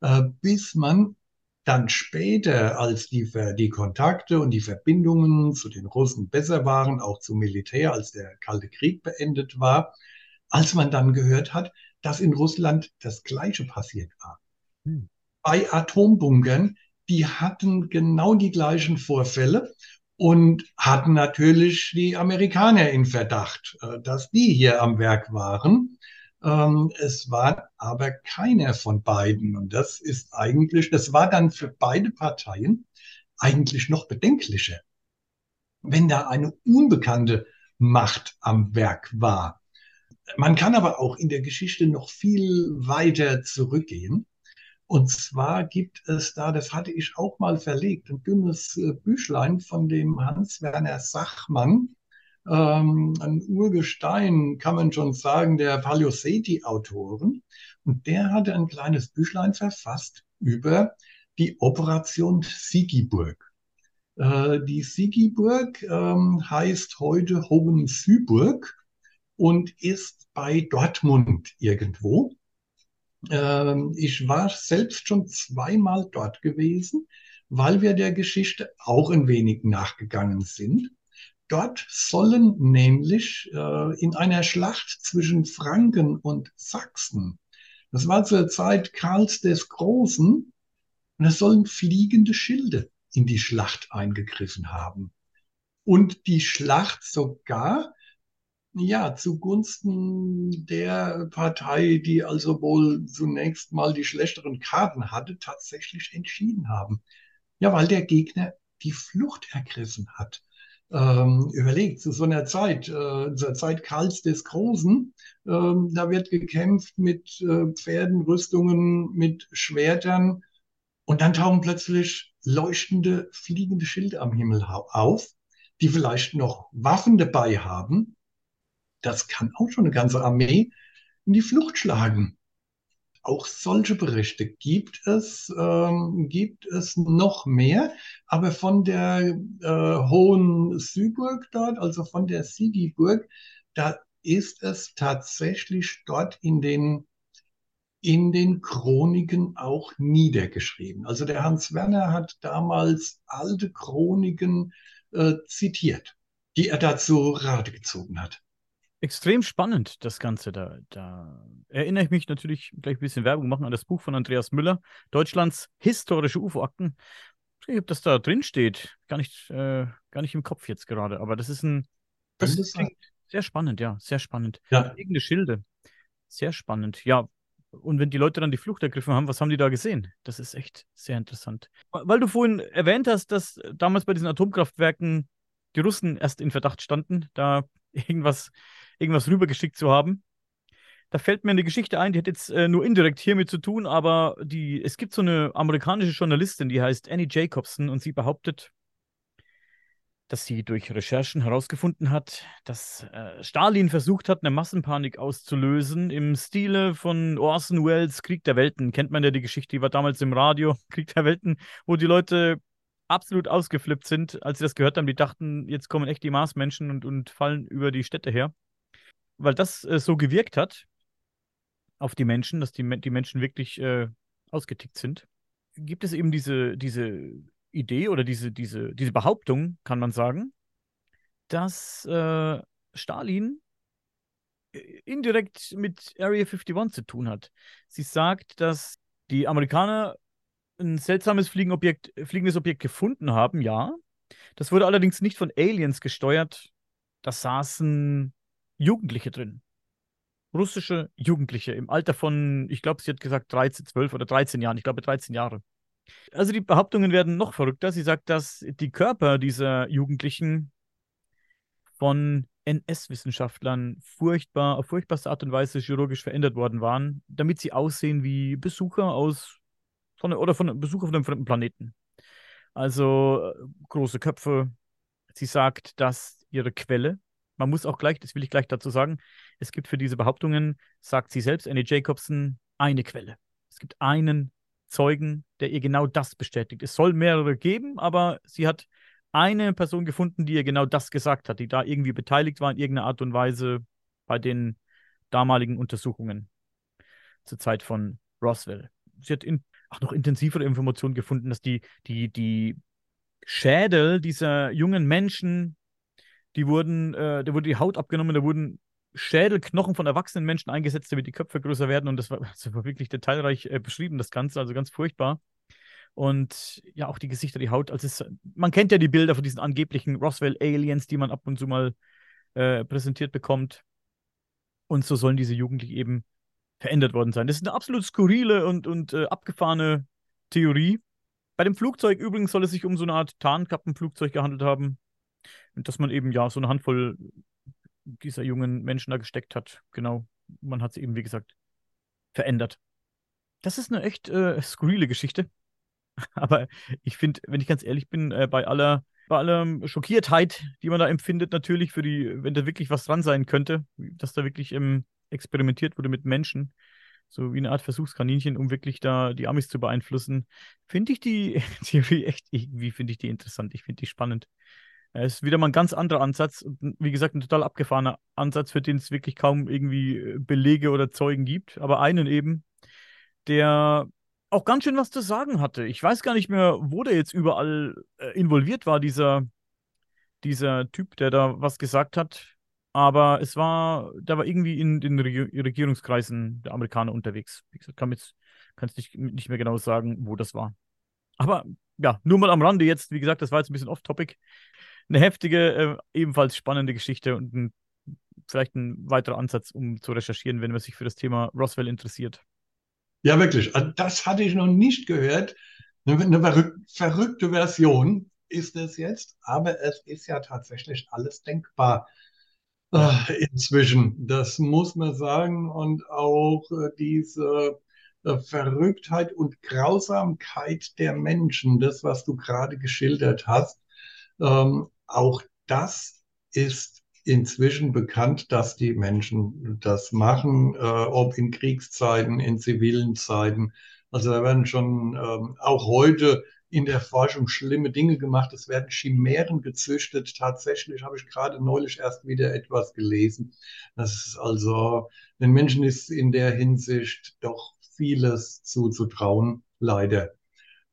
Äh, bis man dann später, als die, die Kontakte und die Verbindungen zu den Russen besser waren, auch zum Militär, als der Kalte Krieg beendet war, als man dann gehört hat, dass in Russland das Gleiche passiert war. Hm. Bei Atombunkern, die hatten genau die gleichen Vorfälle und hatten natürlich die Amerikaner in Verdacht, äh, dass die hier am Werk waren. Ähm, es war aber keiner von beiden. Und das ist eigentlich, das war dann für beide Parteien eigentlich noch bedenklicher. Wenn da eine unbekannte Macht am Werk war. Man kann aber auch in der Geschichte noch viel weiter zurückgehen. Und zwar gibt es da, das hatte ich auch mal verlegt, ein dünnes äh, Büchlein von dem Hans-Werner Sachmann, ähm, ein Urgestein, kann man schon sagen, der Paleoseti-Autoren. Und der hatte ein kleines Büchlein verfasst über die Operation Sigiburg. Äh, die Sigiburg ähm, heißt heute Hohensyburg und ist bei Dortmund irgendwo. Ähm, ich war selbst schon zweimal dort gewesen, weil wir der Geschichte auch ein wenig nachgegangen sind. Dort sollen nämlich äh, in einer Schlacht zwischen Franken und Sachsen, das war zur Zeit Karls des Großen, und es sollen fliegende Schilde in die Schlacht eingegriffen haben. Und die Schlacht sogar ja, zugunsten der Partei, die also wohl zunächst mal die schlechteren Karten hatte, tatsächlich entschieden haben. Ja, weil der Gegner die Flucht ergriffen hat ähm, überlegt, zu so einer Zeit, äh, zur Zeit Karls des Großen, ähm, da wird gekämpft mit äh, Pferden, Rüstungen, mit Schwertern und dann tauchen plötzlich leuchtende, fliegende Schilde am Himmel auf, die vielleicht noch Waffen dabei haben. Das kann auch schon eine ganze Armee in die Flucht schlagen auch solche Berichte gibt es, ähm, gibt es noch mehr, aber von der äh, Hohen Syburg dort, also von der Sigiburg, da ist es tatsächlich dort in den in den Chroniken auch niedergeschrieben. Also der Hans Werner hat damals alte Chroniken äh, zitiert, die er dazu Rate gezogen hat extrem spannend, das Ganze. Da, da erinnere ich mich natürlich gleich ein bisschen Werbung machen an das Buch von Andreas Müller, Deutschlands historische UFO-Akten. Ich weiß nicht, ob das da drin steht. Gar nicht, äh, gar nicht im Kopf jetzt gerade, aber das ist ein. Das ist sehr spannend, ja, sehr spannend. Ja. Fliegende Schilde. Sehr spannend. Ja, und wenn die Leute dann die Flucht ergriffen haben, was haben die da gesehen? Das ist echt sehr interessant. Weil du vorhin erwähnt hast, dass damals bei diesen Atomkraftwerken die Russen erst in Verdacht standen, da irgendwas irgendwas rübergeschickt zu haben. Da fällt mir eine Geschichte ein, die hat jetzt äh, nur indirekt hiermit zu tun, aber die, es gibt so eine amerikanische Journalistin, die heißt Annie Jacobson und sie behauptet, dass sie durch Recherchen herausgefunden hat, dass äh, Stalin versucht hat, eine Massenpanik auszulösen im Stile von Orson Welles Krieg der Welten. Kennt man ja die Geschichte, die war damals im Radio, Krieg der Welten, wo die Leute absolut ausgeflippt sind, als sie das gehört haben. Die dachten, jetzt kommen echt die Marsmenschen und, und fallen über die Städte her weil das äh, so gewirkt hat auf die Menschen, dass die, die Menschen wirklich äh, ausgetickt sind, gibt es eben diese, diese Idee oder diese, diese, diese Behauptung, kann man sagen, dass äh, Stalin äh, indirekt mit Area 51 zu tun hat. Sie sagt, dass die Amerikaner ein seltsames Fliegenobjekt, fliegendes Objekt gefunden haben, ja. Das wurde allerdings nicht von Aliens gesteuert. Das saßen Jugendliche drin. Russische Jugendliche im Alter von, ich glaube, sie hat gesagt 13, 12 oder 13 Jahren. Ich glaube 13 Jahre. Also die Behauptungen werden noch verrückter. Sie sagt, dass die Körper dieser Jugendlichen von NS-Wissenschaftlern furchtbar, auf furchtbarste Art und Weise chirurgisch verändert worden waren, damit sie aussehen wie Besucher aus von, oder von Besucher von einem fremden Planeten. Also äh, große Köpfe. Sie sagt, dass ihre Quelle man muss auch gleich, das will ich gleich dazu sagen, es gibt für diese Behauptungen, sagt sie selbst, Annie Jacobson, eine Quelle. Es gibt einen Zeugen, der ihr genau das bestätigt. Es soll mehrere geben, aber sie hat eine Person gefunden, die ihr genau das gesagt hat, die da irgendwie beteiligt war in irgendeiner Art und Weise bei den damaligen Untersuchungen zur Zeit von Roswell. Sie hat in, auch noch intensivere Informationen gefunden, dass die, die, die Schädel dieser jungen Menschen die wurden, äh, da wurde die Haut abgenommen, da wurden Schädelknochen von erwachsenen Menschen eingesetzt, damit die Köpfe größer werden. Und das war, das war wirklich detailreich äh, beschrieben, das Ganze, also ganz furchtbar. Und ja, auch die Gesichter, die Haut. Also es, man kennt ja die Bilder von diesen angeblichen Roswell-Aliens, die man ab und zu mal äh, präsentiert bekommt. Und so sollen diese Jugendlichen eben verändert worden sein. Das ist eine absolut skurrile und, und äh, abgefahrene Theorie. Bei dem Flugzeug übrigens soll es sich um so eine Art Tarnkappenflugzeug gehandelt haben. Dass man eben ja so eine Handvoll dieser jungen Menschen da gesteckt hat. Genau. Man hat sie eben, wie gesagt, verändert. Das ist eine echt äh, skurrile Geschichte. Aber ich finde, wenn ich ganz ehrlich bin, äh, bei aller bei aller Schockiertheit, die man da empfindet, natürlich für die, wenn da wirklich was dran sein könnte, dass da wirklich ähm, experimentiert wurde mit Menschen, so wie eine Art Versuchskaninchen, um wirklich da die Amis zu beeinflussen, finde ich die Theorie echt, irgendwie finde ich die interessant, ich finde die spannend. Es ist wieder mal ein ganz anderer Ansatz wie gesagt, ein total abgefahrener Ansatz, für den es wirklich kaum irgendwie äh, Belege oder Zeugen gibt, aber einen eben, der auch ganz schön was zu sagen hatte. Ich weiß gar nicht mehr, wo der jetzt überall äh, involviert war, dieser, dieser Typ, der da was gesagt hat. Aber es war, da war irgendwie in den Regierungskreisen der Amerikaner unterwegs. Wie gesagt, kann jetzt kann es nicht, nicht mehr genau sagen, wo das war. Aber ja, nur mal am Rande jetzt, wie gesagt, das war jetzt ein bisschen off-topic. Eine heftige, äh, ebenfalls spannende Geschichte und ein, vielleicht ein weiterer Ansatz, um zu recherchieren, wenn man sich für das Thema Roswell interessiert. Ja, wirklich. Also das hatte ich noch nicht gehört. Eine verrückte Version ist es jetzt, aber es ist ja tatsächlich alles denkbar äh, inzwischen. Das muss man sagen. Und auch äh, diese äh, Verrücktheit und Grausamkeit der Menschen, das, was du gerade geschildert hast, ähm, auch das ist inzwischen bekannt, dass die Menschen das machen, äh, ob in Kriegszeiten, in zivilen Zeiten. Also da werden schon ähm, auch heute in der Forschung schlimme Dinge gemacht. Es werden Chimären gezüchtet. Tatsächlich habe ich gerade neulich erst wieder etwas gelesen. Das ist also, den Menschen ist in der Hinsicht doch vieles zuzutrauen, leider.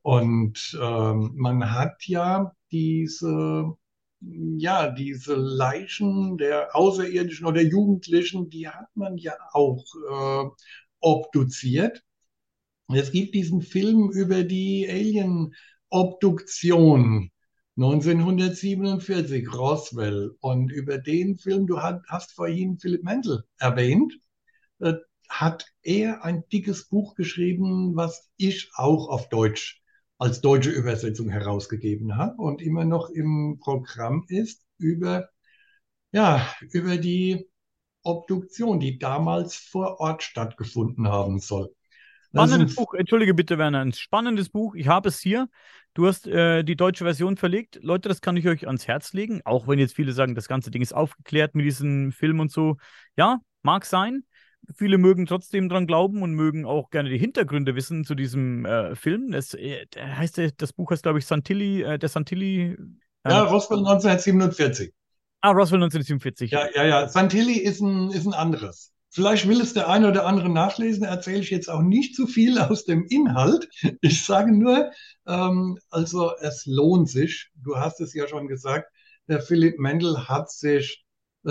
Und ähm, man hat ja diese ja, diese Leichen der Außerirdischen oder Jugendlichen, die hat man ja auch äh, obduziert. Es gibt diesen Film über die Alien-Obduktion 1947, Roswell. Und über den Film, du hast vorhin Philipp Mendel erwähnt, äh, hat er ein dickes Buch geschrieben, was ich auch auf Deutsch als deutsche Übersetzung herausgegeben habe und immer noch im Programm ist über, ja, über die Obduktion, die damals vor Ort stattgefunden haben soll. Spannendes Buch, entschuldige bitte, Werner, ein spannendes Buch. Ich habe es hier. Du hast äh, die deutsche Version verlegt. Leute, das kann ich euch ans Herz legen, auch wenn jetzt viele sagen, das ganze Ding ist aufgeklärt mit diesem Film und so. Ja, mag sein viele mögen trotzdem dran glauben und mögen auch gerne die Hintergründe wissen zu diesem äh, Film. Es äh, heißt, das Buch heißt, glaube ich, Santilli, äh, der Santilli. Äh, ja, Roswell 1947. Ah, Roswell 1947. Ja, ja, ja. Santilli ist ein, ist ein anderes. Vielleicht will es der eine oder andere nachlesen, erzähle ich jetzt auch nicht zu viel aus dem Inhalt. Ich sage nur, ähm, also es lohnt sich. Du hast es ja schon gesagt, der Philipp Mendel hat sich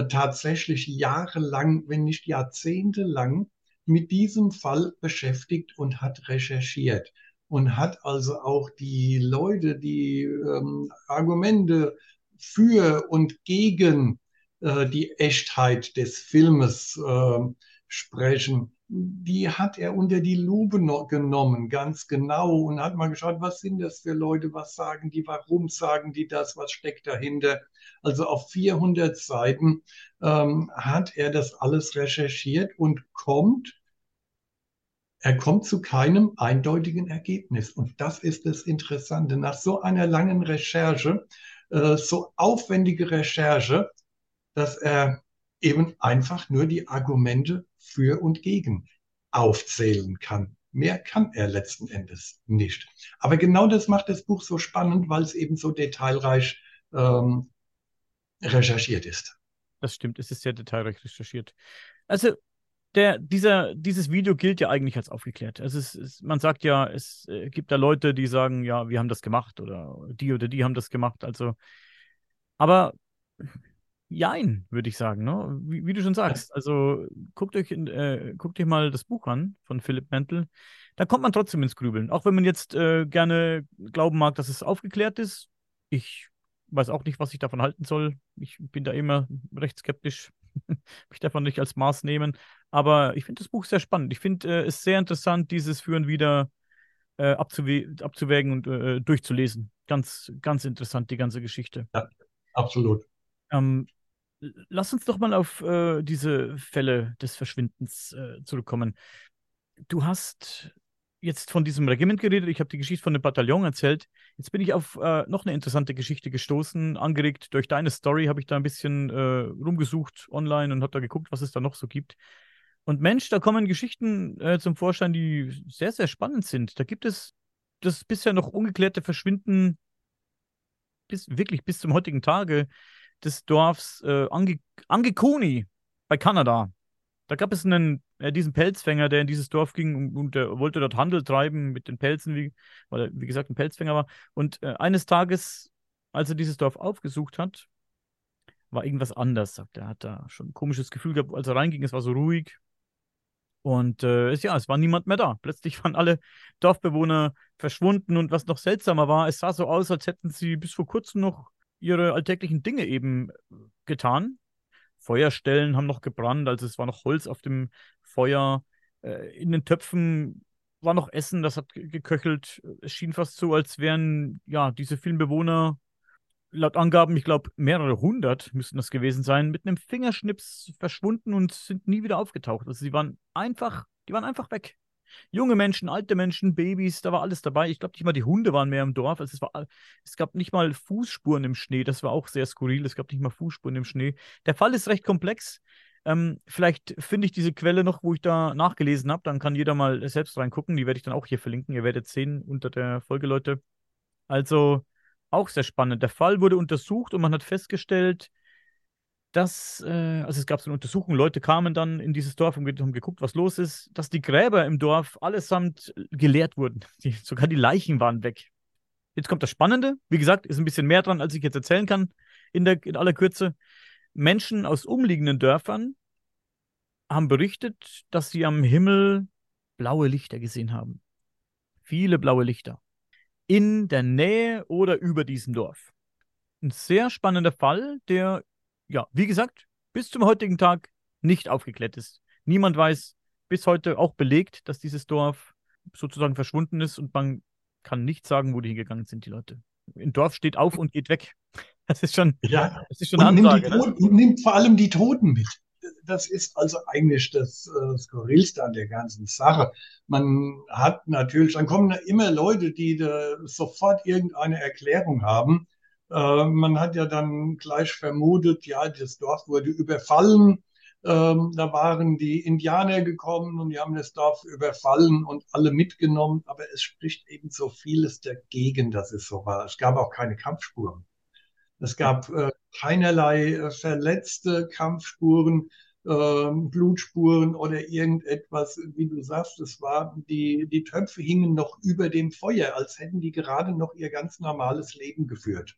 tatsächlich jahrelang, wenn nicht jahrzehntelang mit diesem Fall beschäftigt und hat recherchiert und hat also auch die Leute, die ähm, Argumente für und gegen äh, die Echtheit des Filmes äh, sprechen, die hat er unter die Lupe genommen, ganz genau, und hat mal geschaut, was sind das für Leute, was sagen die, warum sagen die das, was steckt dahinter. Also auf 400 Seiten ähm, hat er das alles recherchiert und kommt, er kommt zu keinem eindeutigen Ergebnis. Und das ist das Interessante. Nach so einer langen Recherche, äh, so aufwendige Recherche, dass er eben einfach nur die Argumente für und gegen aufzählen kann. Mehr kann er letzten Endes nicht. Aber genau das macht das Buch so spannend, weil es eben so detailreich ähm, recherchiert ist. Das stimmt, es ist sehr detailreich recherchiert. Also der, dieser, dieses Video gilt ja eigentlich als aufgeklärt. Also es, es, man sagt ja, es äh, gibt da Leute, die sagen, ja, wir haben das gemacht oder die oder die haben das gemacht. Also, aber Jein, würde ich sagen, ne? Wie, wie, du schon sagst. Also guckt euch, in, äh, guckt euch mal das Buch an von Philipp Mantel. Da kommt man trotzdem ins Grübeln. Auch wenn man jetzt äh, gerne glauben mag, dass es aufgeklärt ist. Ich weiß auch nicht, was ich davon halten soll. Ich bin da immer recht skeptisch. mich davon nicht als Maß nehmen. Aber ich finde das Buch sehr spannend. Ich finde äh, es sehr interessant, dieses Führen wieder äh, abzuwä abzuwägen und äh, durchzulesen. Ganz, ganz interessant, die ganze Geschichte. Ja, absolut. Ähm, lass uns doch mal auf äh, diese Fälle des Verschwindens äh, zurückkommen. Du hast jetzt von diesem Regiment geredet, ich habe die Geschichte von dem Bataillon erzählt. Jetzt bin ich auf äh, noch eine interessante Geschichte gestoßen. Angeregt durch deine Story habe ich da ein bisschen äh, rumgesucht online und habe da geguckt, was es da noch so gibt. Und Mensch, da kommen Geschichten äh, zum Vorschein, die sehr, sehr spannend sind. Da gibt es das bisher noch ungeklärte Verschwinden bis wirklich bis zum heutigen Tage des Dorfs äh, Ange Angekoni bei Kanada. Da gab es einen, äh, diesen Pelzfänger, der in dieses Dorf ging und, und der wollte dort Handel treiben mit den Pelzen, wie, weil er, wie gesagt, ein Pelzfänger war. Und äh, eines Tages, als er dieses Dorf aufgesucht hat, war irgendwas anders, sagt er. Er hat da schon ein komisches Gefühl gehabt, als er reinging, es war so ruhig. Und äh, ja, es war niemand mehr da. Plötzlich waren alle Dorfbewohner verschwunden und was noch seltsamer war, es sah so aus, als hätten sie bis vor kurzem noch ihre alltäglichen Dinge eben getan. Feuerstellen haben noch gebrannt, also es war noch Holz auf dem Feuer. Äh, in den Töpfen war noch Essen, das hat geköchelt. Es schien fast so, als wären ja diese vielen Bewohner laut Angaben, ich glaube, mehrere hundert müssten das gewesen sein, mit einem Fingerschnips verschwunden und sind nie wieder aufgetaucht. Also sie waren einfach, die waren einfach weg. Junge Menschen, alte Menschen, Babys, da war alles dabei. Ich glaube nicht mal die Hunde waren mehr im Dorf. Also es, war, es gab nicht mal Fußspuren im Schnee. Das war auch sehr skurril. Es gab nicht mal Fußspuren im Schnee. Der Fall ist recht komplex. Ähm, vielleicht finde ich diese Quelle noch, wo ich da nachgelesen habe. Dann kann jeder mal selbst reingucken. Die werde ich dann auch hier verlinken. Ihr werdet sehen unter der Folge, Leute. Also auch sehr spannend. Der Fall wurde untersucht und man hat festgestellt, dass, äh, also es gab so eine Untersuchung, Leute kamen dann in dieses Dorf und haben geguckt, was los ist, dass die Gräber im Dorf allesamt geleert wurden. Die, sogar die Leichen waren weg. Jetzt kommt das Spannende. Wie gesagt, ist ein bisschen mehr dran, als ich jetzt erzählen kann in, der, in aller Kürze. Menschen aus umliegenden Dörfern haben berichtet, dass sie am Himmel blaue Lichter gesehen haben. Viele blaue Lichter in der Nähe oder über diesem Dorf. Ein sehr spannender Fall, der, ja, wie gesagt, bis zum heutigen Tag nicht aufgeklärt ist. Niemand weiß bis heute auch belegt, dass dieses Dorf sozusagen verschwunden ist und man kann nicht sagen, wo die hingegangen sind, die Leute. Ein Dorf steht auf und geht weg. Das ist schon, ja. das ist schon eine Ansage. Nimmt, Toten, ne? nimmt vor allem die Toten mit das ist also eigentlich das äh, Skurrilste an der ganzen Sache. Man hat natürlich, dann kommen immer Leute, die da sofort irgendeine Erklärung haben. Äh, man hat ja dann gleich vermutet, ja, das Dorf wurde überfallen. Ähm, da waren die Indianer gekommen und die haben das Dorf überfallen und alle mitgenommen. Aber es spricht eben so vieles dagegen, dass es so war. Es gab auch keine Kampfspuren. Es gab äh, keinerlei äh, verletzte Kampfspuren äh, Blutspuren oder irgendetwas, wie du sagst, es war, die, die Töpfe hingen noch über dem Feuer, als hätten die gerade noch ihr ganz normales Leben geführt.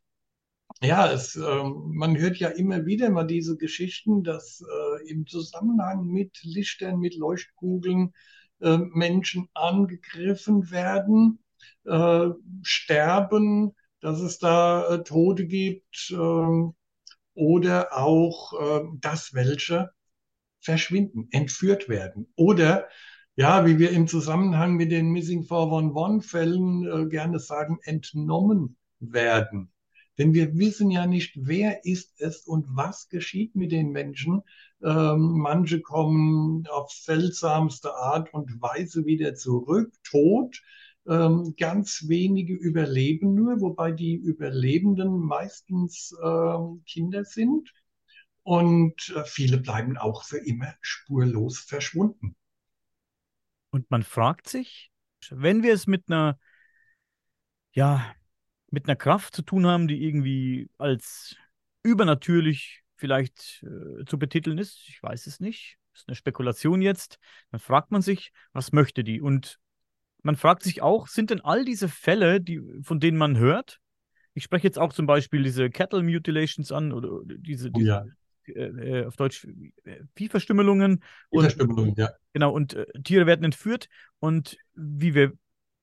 Ja, es, äh, man hört ja immer wieder mal diese Geschichten, dass äh, im Zusammenhang mit Lichtern, mit Leuchtkugeln äh, Menschen angegriffen werden, äh, sterben, dass es da äh, Tote gibt ähm, oder auch, äh, dass welche verschwinden, entführt werden. Oder, ja, wie wir im Zusammenhang mit den Missing 411-Fällen äh, gerne sagen, entnommen werden. Denn wir wissen ja nicht, wer ist es und was geschieht mit den Menschen. Ähm, manche kommen auf seltsamste Art und Weise wieder zurück, tot. Ähm, ganz wenige überleben nur, wobei die Überlebenden meistens ähm, Kinder sind und äh, viele bleiben auch für immer spurlos verschwunden. Und man fragt sich, wenn wir es mit einer, ja, mit einer Kraft zu tun haben, die irgendwie als übernatürlich vielleicht äh, zu betiteln ist, ich weiß es nicht, das ist eine Spekulation jetzt, dann fragt man sich, was möchte die? Und man fragt sich auch, sind denn all diese Fälle, die, von denen man hört, ich spreche jetzt auch zum Beispiel diese Cattle Mutilations an oder diese, diese ja. äh, auf Deutsch äh, Viehverstümmelungen. Viehverstümmelungen, ja. Genau, und äh, Tiere werden entführt. Und wie wir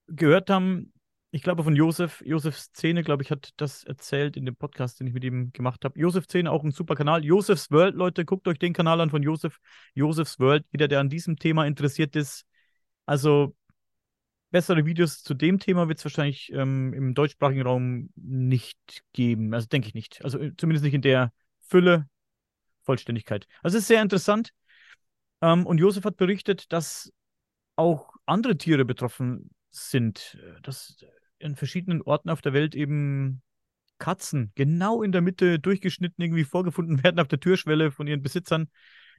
gehört haben, ich glaube von Josef, Josef Szene, glaube ich, hat das erzählt in dem Podcast, den ich mit ihm gemacht habe. Josef Szene, auch ein super Kanal. Josefs World, Leute, guckt euch den Kanal an von Josef. Josefs World, jeder, der an diesem Thema interessiert ist. Also bessere Videos zu dem Thema wird es wahrscheinlich ähm, im deutschsprachigen Raum nicht geben. Also denke ich nicht. Also äh, zumindest nicht in der Fülle, Vollständigkeit. Also es ist sehr interessant. Ähm, und Josef hat berichtet, dass auch andere Tiere betroffen sind. Dass in verschiedenen Orten auf der Welt eben Katzen genau in der Mitte durchgeschnitten irgendwie vorgefunden werden auf der Türschwelle von ihren Besitzern.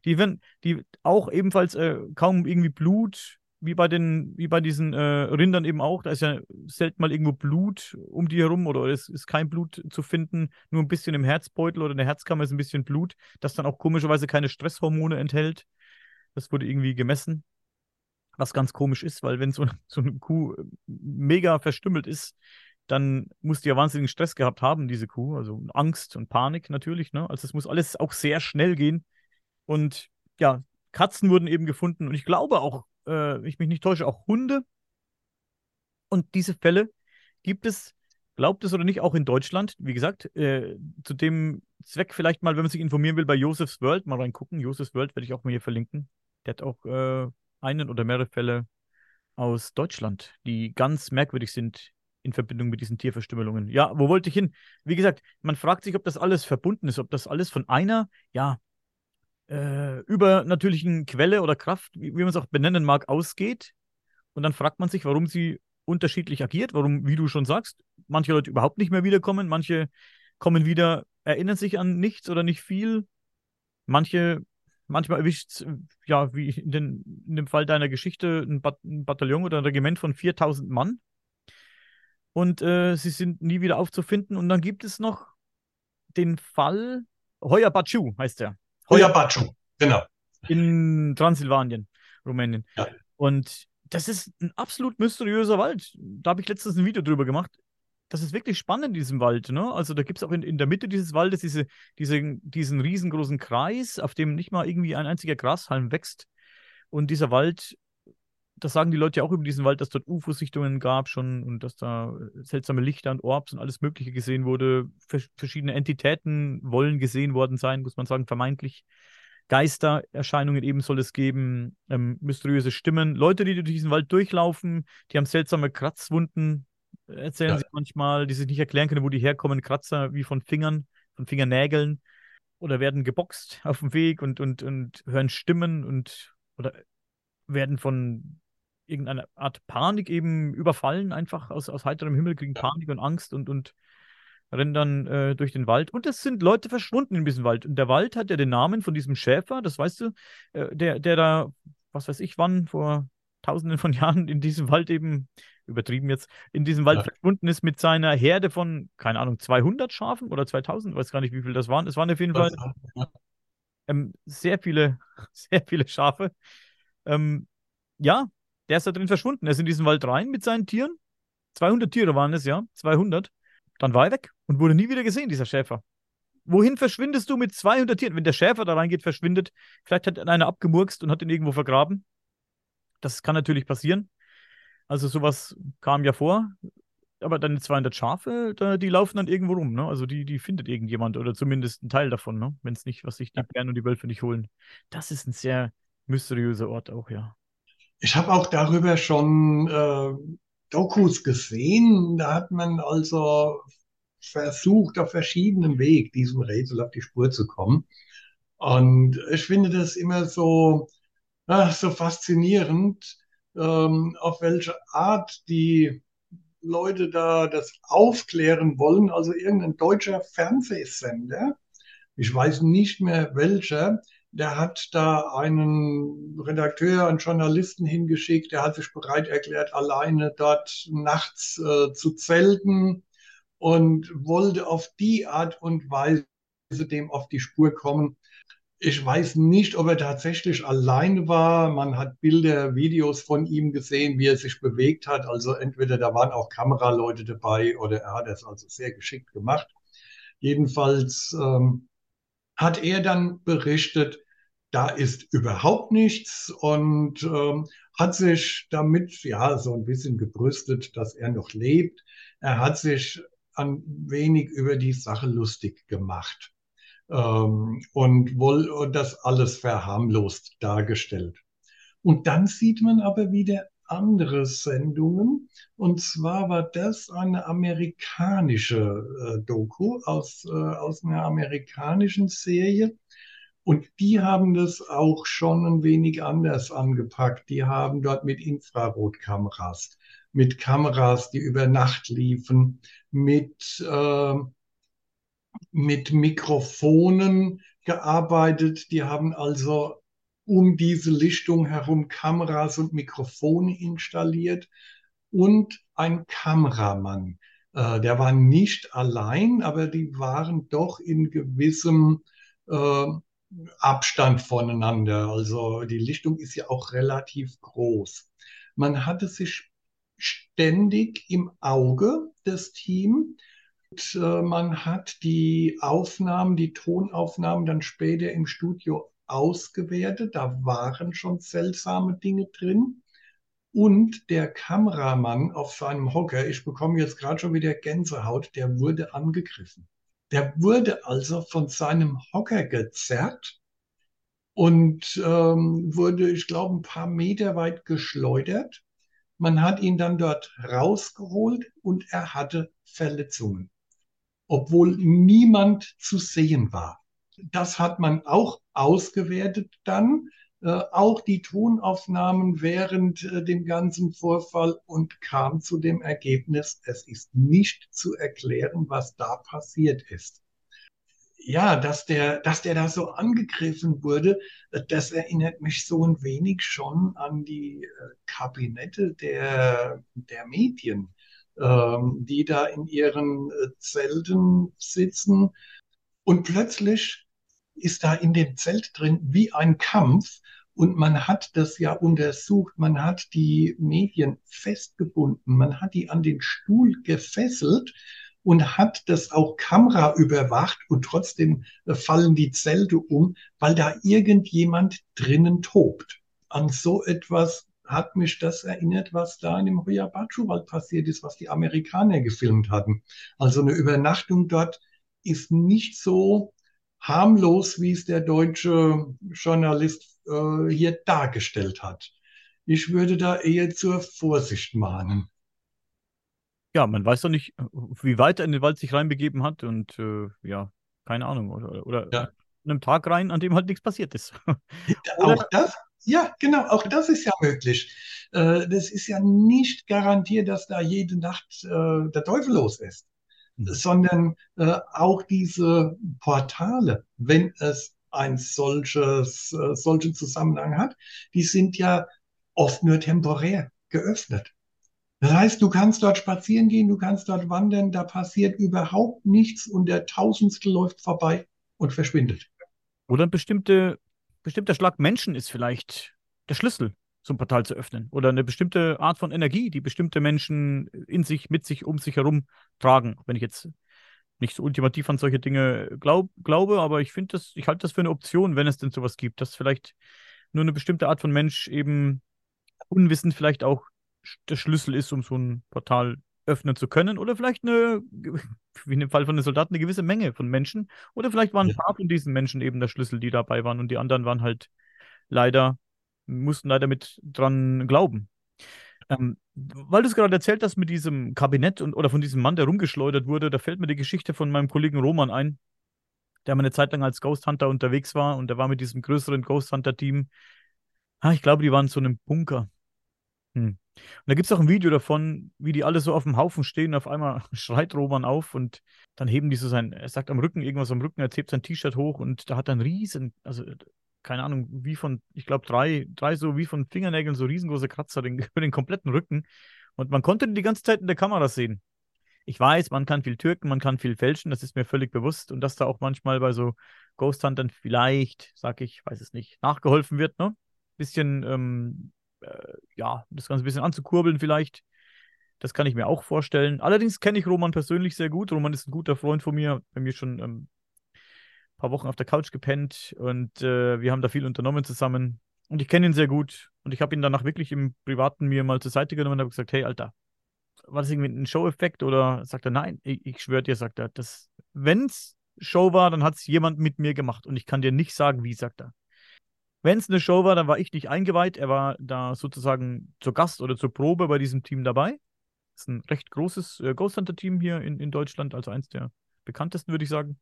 Die werden, die auch ebenfalls äh, kaum irgendwie Blut, wie bei den, wie bei diesen äh, Rindern eben auch. Da ist ja selten mal irgendwo Blut um die herum oder es ist kein Blut zu finden, nur ein bisschen im Herzbeutel oder in der Herzkammer ist ein bisschen Blut, das dann auch komischerweise keine Stresshormone enthält. Das wurde irgendwie gemessen was ganz komisch ist, weil wenn so, so eine Kuh äh, mega verstümmelt ist, dann muss die ja wahnsinnigen Stress gehabt haben, diese Kuh. Also Angst und Panik natürlich. Ne? Also es muss alles auch sehr schnell gehen. Und ja, Katzen wurden eben gefunden. Und ich glaube auch, äh, ich mich nicht täusche, auch Hunde. Und diese Fälle gibt es, glaubt es oder nicht, auch in Deutschland. Wie gesagt, äh, zu dem Zweck vielleicht mal, wenn man sich informieren will, bei Joseph's World mal reingucken. Joseph's World werde ich auch mal hier verlinken. Der hat auch äh, einen oder mehrere Fälle aus Deutschland, die ganz merkwürdig sind in Verbindung mit diesen Tierverstümmelungen. Ja, wo wollte ich hin? Wie gesagt, man fragt sich, ob das alles verbunden ist, ob das alles von einer, ja, äh, übernatürlichen Quelle oder Kraft, wie, wie man es auch benennen mag, ausgeht. Und dann fragt man sich, warum sie unterschiedlich agiert, warum, wie du schon sagst, manche Leute überhaupt nicht mehr wiederkommen, manche kommen wieder, erinnern sich an nichts oder nicht viel, manche manchmal erwischt es, ja, wie in, den, in dem Fall deiner Geschichte, ein, Bat ein Bataillon oder ein Regiment von 4000 Mann. Und äh, sie sind nie wieder aufzufinden. Und dann gibt es noch den Fall, Hoya Bacu heißt der. Hoya Bacu, genau. In Transsilvanien, Rumänien. Ja. Und das ist ein absolut mysteriöser Wald. Da habe ich letztens ein Video drüber gemacht das ist wirklich spannend in diesem Wald. Ne? Also da gibt es auch in, in der Mitte dieses Waldes diese, diese, diesen riesengroßen Kreis, auf dem nicht mal irgendwie ein einziger Grashalm wächst. Und dieser Wald, das sagen die Leute ja auch über diesen Wald, dass dort UFO-Sichtungen gab schon und dass da seltsame Lichter und Orbs und alles Mögliche gesehen wurde. Vers verschiedene Entitäten wollen gesehen worden sein, muss man sagen, vermeintlich. Geistererscheinungen eben soll es geben, ähm, mysteriöse Stimmen. Leute, die durch diesen Wald durchlaufen, die haben seltsame Kratzwunden erzählen ja. sie manchmal, die sich nicht erklären können, wo die herkommen, Kratzer wie von Fingern, von Fingernägeln oder werden geboxt auf dem Weg und, und, und hören Stimmen und oder werden von irgendeiner Art Panik eben überfallen, einfach aus, aus heiterem Himmel, kriegen ja. Panik und Angst und, und rennen dann äh, durch den Wald. Und es sind Leute verschwunden in diesem Wald. Und der Wald hat ja den Namen von diesem Schäfer, das weißt du, äh, der, der da, was weiß ich wann, vor tausenden von Jahren in diesem Wald eben übertrieben jetzt, in diesem Wald ja. verschwunden ist mit seiner Herde von, keine Ahnung, 200 Schafen oder 2000, weiß gar nicht, wie viel das waren. Es waren auf jeden Fall ähm, sehr viele, sehr viele Schafe. Ähm, ja, der ist da drin verschwunden. Er ist in diesen Wald rein mit seinen Tieren. 200 Tiere waren es, ja, 200. Dann war er weg und wurde nie wieder gesehen, dieser Schäfer. Wohin verschwindest du mit 200 Tieren? Wenn der Schäfer da reingeht, verschwindet, vielleicht hat einer abgemurkst und hat ihn irgendwo vergraben. Das kann natürlich passieren. Also sowas kam ja vor. Aber deine 200 Schafe, da, die laufen dann irgendwo rum, ne? Also die, die findet irgendjemand oder zumindest ein Teil davon, ne? Wenn es nicht, was sich die Bären und die Wölfe nicht holen. Das ist ein sehr mysteriöser Ort auch, ja. Ich habe auch darüber schon äh, Dokus gesehen. Da hat man also versucht, auf verschiedenen Weg diesem Rätsel auf die Spur zu kommen. Und ich finde das immer so, ach, so faszinierend, ähm, auf welche Art die Leute da das aufklären wollen. Also irgendein deutscher Fernsehsender, ich weiß nicht mehr welcher, der hat da einen Redakteur, einen Journalisten hingeschickt, der hat sich bereit erklärt, alleine dort nachts äh, zu zelten und wollte auf die Art und Weise dem auf die Spur kommen, ich weiß nicht, ob er tatsächlich allein war. Man hat Bilder, Videos von ihm gesehen, wie er sich bewegt hat. Also entweder da waren auch Kameraleute dabei oder er hat es also sehr geschickt gemacht. Jedenfalls ähm, hat er dann berichtet, da ist überhaupt nichts und ähm, hat sich damit ja so ein bisschen gebrüstet, dass er noch lebt. Er hat sich ein wenig über die Sache lustig gemacht ähm, und wohl das alles verharmlost dargestellt. Und dann sieht man aber wieder andere Sendungen. Und zwar war das eine amerikanische äh, Doku aus, äh, aus einer amerikanischen Serie. Und die haben das auch schon ein wenig anders angepackt. Die haben dort mit Infrarotkameras, mit Kameras, die über Nacht liefen, mit, äh, mit Mikrofonen gearbeitet. Die haben also um diese Lichtung herum Kameras und Mikrofone installiert und ein Kameramann. Äh, der war nicht allein, aber die waren doch in gewissem äh, Abstand voneinander. Also die Lichtung ist ja auch relativ groß. Man hatte sich ständig im Auge, das Team. Und, äh, man hat die Aufnahmen, die Tonaufnahmen dann später im Studio ausgewertet. Da waren schon seltsame Dinge drin. Und der Kameramann auf seinem Hocker, ich bekomme jetzt gerade schon wieder Gänsehaut, der wurde angegriffen. Der wurde also von seinem Hocker gezerrt und ähm, wurde, ich glaube, ein paar Meter weit geschleudert. Man hat ihn dann dort rausgeholt und er hatte Verletzungen, obwohl niemand zu sehen war. Das hat man auch ausgewertet dann, äh, auch die Tonaufnahmen während äh, dem ganzen Vorfall und kam zu dem Ergebnis, es ist nicht zu erklären, was da passiert ist. Ja, dass der, dass der da so angegriffen wurde, das erinnert mich so ein wenig schon an die äh, Kabinette der, der Medien, die da in ihren äh, Zelten sitzen und plötzlich ist da in dem Zelt drin wie ein Kampf. Und man hat das ja untersucht, man hat die Medien festgebunden, man hat die an den Stuhl gefesselt und hat das auch Kamera überwacht und trotzdem äh, fallen die Zelte um, weil da irgendjemand drinnen tobt. An so etwas hat mich das erinnert, was da in dem Huyabachu-Wald passiert ist, was die Amerikaner gefilmt hatten. Also eine Übernachtung dort ist nicht so harmlos, wie es der deutsche Journalist äh, hier dargestellt hat. Ich würde da eher zur Vorsicht mahnen. Ja, man weiß doch nicht, wie weit er in den Wald sich reinbegeben hat und äh, ja, keine Ahnung. Oder, oder ja. an einem Tag rein, an dem halt nichts passiert ist. auch das? Ja, genau, auch das ist ja möglich. Äh, das ist ja nicht garantiert, dass da jede Nacht äh, der Teufel los ist sondern äh, auch diese Portale, wenn es ein solches, äh, solchen Zusammenhang hat, die sind ja oft nur temporär geöffnet. Das heißt, du kannst dort spazieren gehen, du kannst dort wandern, da passiert überhaupt nichts und der Tausendstel läuft vorbei und verschwindet. Oder bestimmte, bestimmter Schlag Menschen ist vielleicht der Schlüssel so ein Portal zu öffnen. Oder eine bestimmte Art von Energie, die bestimmte Menschen in sich, mit sich, um sich herum tragen. Wenn ich jetzt nicht so ultimativ an solche Dinge glaub, glaube, aber ich finde das, ich halte das für eine Option, wenn es denn sowas gibt, dass vielleicht nur eine bestimmte Art von Mensch eben unwissend vielleicht auch der Schlüssel ist, um so ein Portal öffnen zu können. Oder vielleicht eine, wie in dem Fall von den Soldaten, eine gewisse Menge von Menschen. Oder vielleicht waren ein paar von diesen Menschen eben der Schlüssel, die dabei waren und die anderen waren halt leider mussten leider mit dran glauben. Ähm, weil du es gerade erzählt hast mit diesem Kabinett und oder von diesem Mann, der rumgeschleudert wurde, da fällt mir die Geschichte von meinem Kollegen Roman ein, der mal eine Zeit lang als Ghost Hunter unterwegs war und der war mit diesem größeren Ghost Hunter-Team. Ah, ich glaube, die waren in so einem Bunker. Hm. Und da gibt es auch ein Video davon, wie die alle so auf dem Haufen stehen. Auf einmal schreit Roman auf und dann heben die so sein, er sagt am Rücken irgendwas am Rücken, er hebt sein T-Shirt hoch und da hat er einen riesen, also keine Ahnung, wie von, ich glaube, drei, drei so wie von Fingernägeln, so riesengroße Kratzer den, über den kompletten Rücken. Und man konnte die ganze Zeit in der Kamera sehen. Ich weiß, man kann viel türken, man kann viel fälschen, das ist mir völlig bewusst. Und dass da auch manchmal bei so Ghost Huntern vielleicht, sag ich, weiß es nicht, nachgeholfen wird, ne? Bisschen, ähm, äh, ja, das Ganze ein bisschen anzukurbeln vielleicht. Das kann ich mir auch vorstellen. Allerdings kenne ich Roman persönlich sehr gut. Roman ist ein guter Freund von mir, bei mir schon ähm, paar Wochen auf der Couch gepennt und äh, wir haben da viel unternommen zusammen. Und ich kenne ihn sehr gut. Und ich habe ihn danach wirklich im Privaten mir mal zur Seite genommen und habe gesagt, hey, Alter, war das irgendwie ein Show-Effekt? Oder sagt er, nein, ich, ich schwöre dir, sagt er, wenn es Show war, dann hat es jemand mit mir gemacht. Und ich kann dir nicht sagen, wie, sagt er. Wenn es eine Show war, dann war ich nicht eingeweiht. Er war da sozusagen zur Gast oder zur Probe bei diesem Team dabei. Das ist ein recht großes äh, Ghost Hunter-Team hier in, in Deutschland, also eins der bekanntesten, würde ich sagen.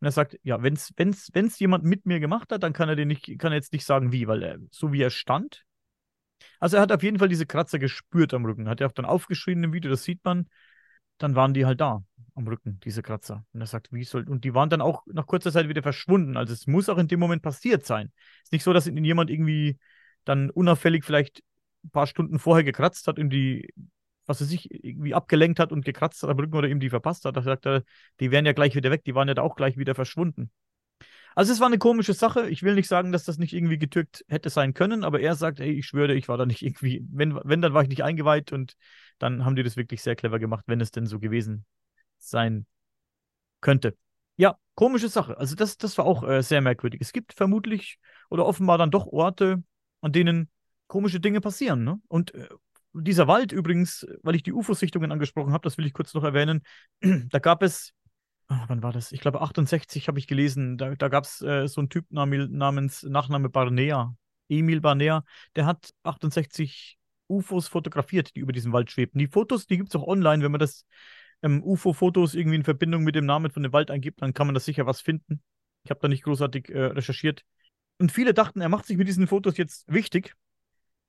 Und er sagt, ja, wenn es jemand mit mir gemacht hat, dann kann er, den nicht, kann er jetzt nicht sagen, wie, weil er, so wie er stand. Also er hat auf jeden Fall diese Kratzer gespürt am Rücken. Hat er auch dann aufgeschrieben im Video, das sieht man. Dann waren die halt da am Rücken, diese Kratzer. Und er sagt, wie soll. Und die waren dann auch nach kurzer Zeit wieder verschwunden. Also es muss auch in dem Moment passiert sein. Es ist nicht so, dass ihn jemand irgendwie dann unauffällig vielleicht ein paar Stunden vorher gekratzt hat und die was er sich irgendwie abgelenkt hat und gekratzt hat am Rücken oder ihm die verpasst hat. Da sagt er, die wären ja gleich wieder weg, die waren ja da auch gleich wieder verschwunden. Also es war eine komische Sache. Ich will nicht sagen, dass das nicht irgendwie getürkt hätte sein können, aber er sagt, hey, ich schwöre, ich war da nicht irgendwie, wenn, wenn, dann war ich nicht eingeweiht und dann haben die das wirklich sehr clever gemacht, wenn es denn so gewesen sein könnte. Ja, komische Sache. Also das, das war auch äh, sehr merkwürdig. Es gibt vermutlich oder offenbar dann doch Orte, an denen komische Dinge passieren. Ne? Und äh, dieser Wald übrigens, weil ich die UFO-Sichtungen angesprochen habe, das will ich kurz noch erwähnen, da gab es, oh, wann war das? Ich glaube 68 habe ich gelesen, da, da gab es äh, so einen Typ namens Nachname Barnea, Emil Barnea, der hat 68 UFOs fotografiert, die über diesem Wald schwebten. Die Fotos, die gibt es auch online, wenn man das ähm, UFO-Fotos irgendwie in Verbindung mit dem Namen von dem Wald eingibt, dann kann man da sicher was finden. Ich habe da nicht großartig äh, recherchiert. Und viele dachten, er macht sich mit diesen Fotos jetzt wichtig.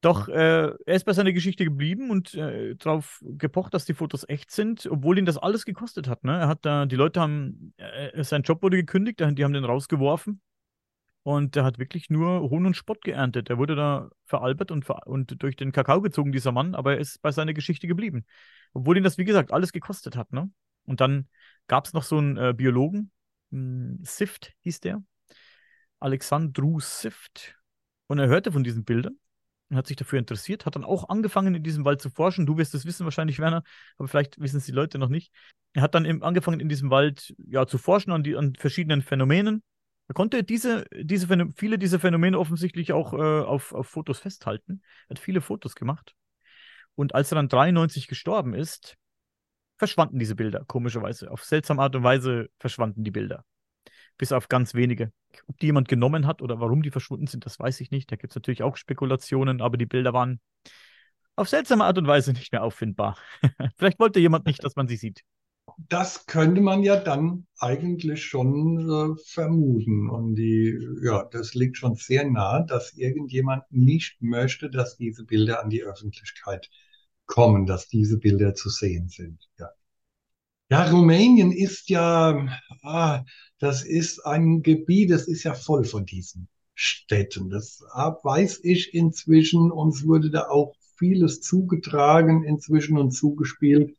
Doch äh, er ist bei seiner Geschichte geblieben und äh, darauf gepocht, dass die Fotos echt sind, obwohl ihn das alles gekostet hat. Ne? Er hat da, die Leute haben, äh, sein Job wurde gekündigt, die haben den rausgeworfen und der hat wirklich nur Hohn und Spott geerntet. Er wurde da veralbert und, ver und durch den Kakao gezogen, dieser Mann, aber er ist bei seiner Geschichte geblieben. Obwohl ihn das, wie gesagt, alles gekostet hat. Ne? Und dann gab es noch so einen äh, Biologen, hm, Sift hieß der, Alexandru Sift. Und er hörte von diesen Bildern und hat sich dafür interessiert, hat dann auch angefangen, in diesem Wald zu forschen. Du wirst es wissen wahrscheinlich, Werner, aber vielleicht wissen es die Leute noch nicht. Er hat dann angefangen, in diesem Wald ja, zu forschen an, die, an verschiedenen Phänomenen. Er konnte diese, diese viele dieser Phänomene offensichtlich auch äh, auf, auf Fotos festhalten. Er hat viele Fotos gemacht. Und als er dann 93 gestorben ist, verschwanden diese Bilder, komischerweise. Auf seltsame Art und Weise verschwanden die Bilder bis auf ganz wenige. Ob die jemand genommen hat oder warum die verschwunden sind, das weiß ich nicht. Da gibt es natürlich auch Spekulationen, aber die Bilder waren auf seltsame Art und Weise nicht mehr auffindbar. Vielleicht wollte jemand nicht, dass man sie sieht. Das könnte man ja dann eigentlich schon äh, vermuten. Und die, ja, das liegt schon sehr nah, dass irgendjemand nicht möchte, dass diese Bilder an die Öffentlichkeit kommen, dass diese Bilder zu sehen sind. Ja. Ja, Rumänien ist ja, ah, das ist ein Gebiet, das ist ja voll von diesen Städten. Das weiß ich inzwischen. Uns wurde da auch vieles zugetragen inzwischen und zugespielt,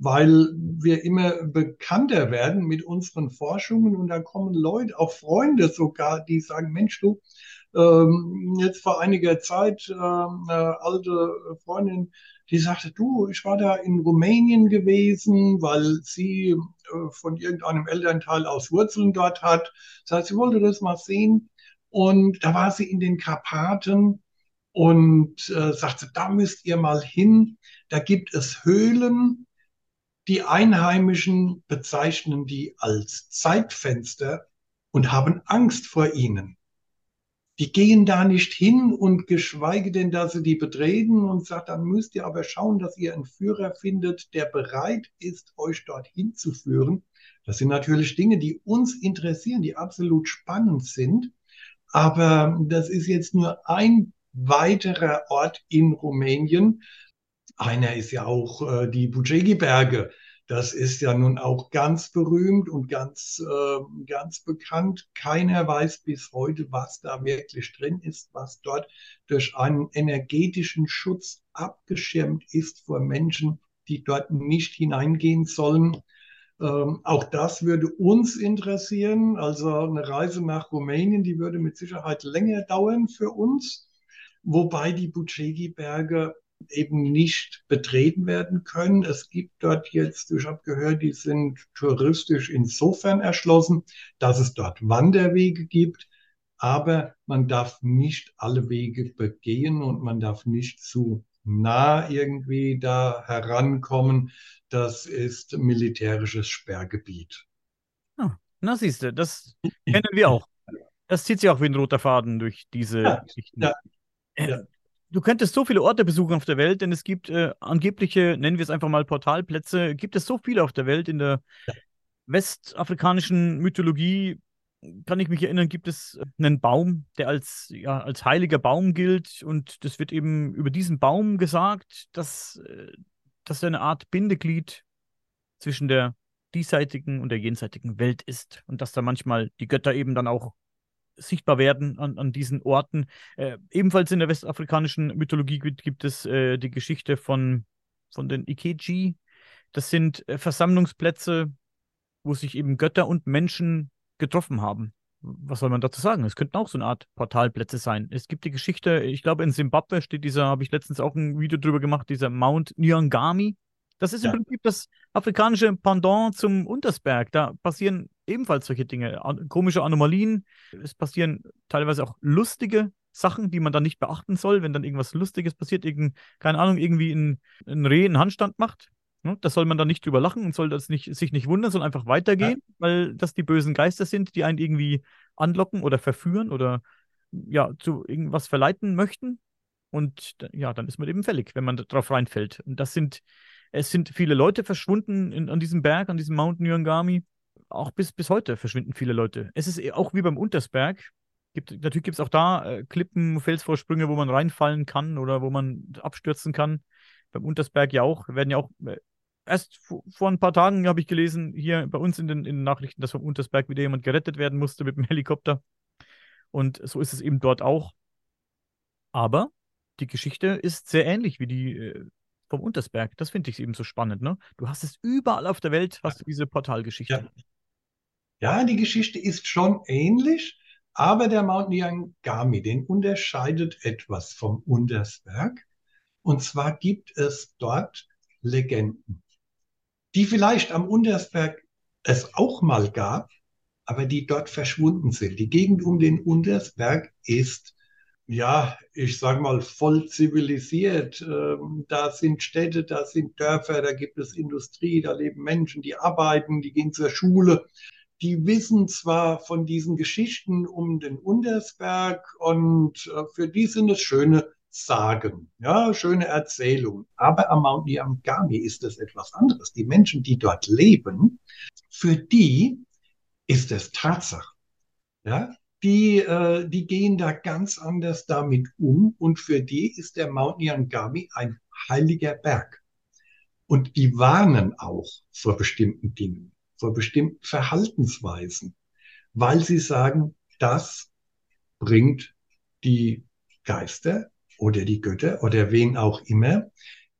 weil wir immer bekannter werden mit unseren Forschungen und da kommen Leute, auch Freunde sogar, die sagen, Mensch, du, ähm, jetzt vor einiger Zeit, äh, eine alte Freundin, die sagte, du, ich war da in Rumänien gewesen, weil sie äh, von irgendeinem Elternteil aus Wurzeln dort hat. Das heißt, sie wollte das mal sehen. Und da war sie in den Karpaten und äh, sagte, da müsst ihr mal hin. Da gibt es Höhlen. Die Einheimischen bezeichnen die als Zeitfenster und haben Angst vor ihnen die gehen da nicht hin und geschweige denn, dass sie die betreten und sagt, dann müsst ihr aber schauen, dass ihr einen Führer findet, der bereit ist, euch dorthin zu führen. Das sind natürlich Dinge, die uns interessieren, die absolut spannend sind. Aber das ist jetzt nur ein weiterer Ort in Rumänien. Einer ist ja auch äh, die Bujegi-Berge. Das ist ja nun auch ganz berühmt und ganz, äh, ganz bekannt. Keiner weiß bis heute, was da wirklich drin ist, was dort durch einen energetischen Schutz abgeschirmt ist vor Menschen, die dort nicht hineingehen sollen. Ähm, auch das würde uns interessieren. Also eine Reise nach Rumänien, die würde mit Sicherheit länger dauern für uns. Wobei die Bucegi-Berge eben nicht betreten werden können. Es gibt dort jetzt, ich habe gehört, die sind touristisch insofern erschlossen, dass es dort Wanderwege gibt, aber man darf nicht alle Wege begehen und man darf nicht zu nah irgendwie da herankommen. Das ist militärisches Sperrgebiet. Ah, na siehst du, das kennen wir auch. Das zieht sich auch wie ein roter Faden durch diese ja, Geschichten. Ja, ja. Du könntest so viele Orte besuchen auf der Welt, denn es gibt äh, angebliche, nennen wir es einfach mal Portalplätze, gibt es so viele auf der Welt. In der westafrikanischen Mythologie kann ich mich erinnern, gibt es einen Baum, der als, ja, als heiliger Baum gilt. Und das wird eben über diesen Baum gesagt, dass, äh, dass er eine Art Bindeglied zwischen der diesseitigen und der jenseitigen Welt ist. Und dass da manchmal die Götter eben dann auch sichtbar werden an, an diesen Orten. Äh, ebenfalls in der westafrikanischen Mythologie gibt, gibt es äh, die Geschichte von, von den Ikeji. Das sind äh, Versammlungsplätze, wo sich eben Götter und Menschen getroffen haben. Was soll man dazu sagen? Es könnten auch so eine Art Portalplätze sein. Es gibt die Geschichte, ich glaube, in Simbabwe steht dieser, habe ich letztens auch ein Video drüber gemacht, dieser Mount Nyangami. Das ist ja. im Prinzip das afrikanische Pendant zum Untersberg. Da passieren ebenfalls solche Dinge, komische Anomalien. Es passieren teilweise auch lustige Sachen, die man dann nicht beachten soll, wenn dann irgendwas Lustiges passiert, irgend, keine Ahnung, irgendwie ein, ein Reh einen Handstand macht. Ne? Das soll man dann nicht drüber lachen und soll das nicht, sich nicht wundern, sondern einfach weitergehen, ja. weil das die bösen Geister sind, die einen irgendwie anlocken oder verführen oder ja, zu irgendwas verleiten möchten. Und ja, dann ist man eben fällig, wenn man darauf reinfällt. Und das sind, es sind viele Leute verschwunden in, an diesem Berg, an diesem Mount Nyangami auch bis, bis heute verschwinden viele Leute. Es ist eh auch wie beim Untersberg. Gibt, natürlich gibt es auch da äh, Klippen, Felsvorsprünge, wo man reinfallen kann oder wo man abstürzen kann. Beim Untersberg ja auch. Werden ja auch äh, erst vor, vor ein paar Tagen habe ich gelesen, hier bei uns in den, in den Nachrichten, dass vom Untersberg wieder jemand gerettet werden musste mit dem Helikopter. Und so ist es eben dort auch. Aber die Geschichte ist sehr ähnlich wie die äh, vom Untersberg. Das finde ich eben so spannend. Ne? Du hast es überall auf der Welt, hast du diese Portalgeschichte. Ja. Ja, die Geschichte ist schon ähnlich, aber der Mount Nyangami, den unterscheidet etwas vom Untersberg. Und zwar gibt es dort Legenden, die vielleicht am Untersberg es auch mal gab, aber die dort verschwunden sind. Die Gegend um den Untersberg ist, ja, ich sage mal, voll zivilisiert. Ähm, da sind Städte, da sind Dörfer, da gibt es Industrie, da leben Menschen, die arbeiten, die gehen zur Schule die wissen zwar von diesen Geschichten um den Untersberg und äh, für die sind es schöne Sagen, ja, schöne Erzählungen. Aber am Mount Nyamgami ist es etwas anderes. Die Menschen, die dort leben, für die ist es Tatsache. Ja, die, äh, die gehen da ganz anders damit um und für die ist der Mount Nyangami ein heiliger Berg. Und die warnen auch vor bestimmten Dingen vor bestimmten Verhaltensweisen, weil sie sagen, das bringt die Geister oder die Götter oder wen auch immer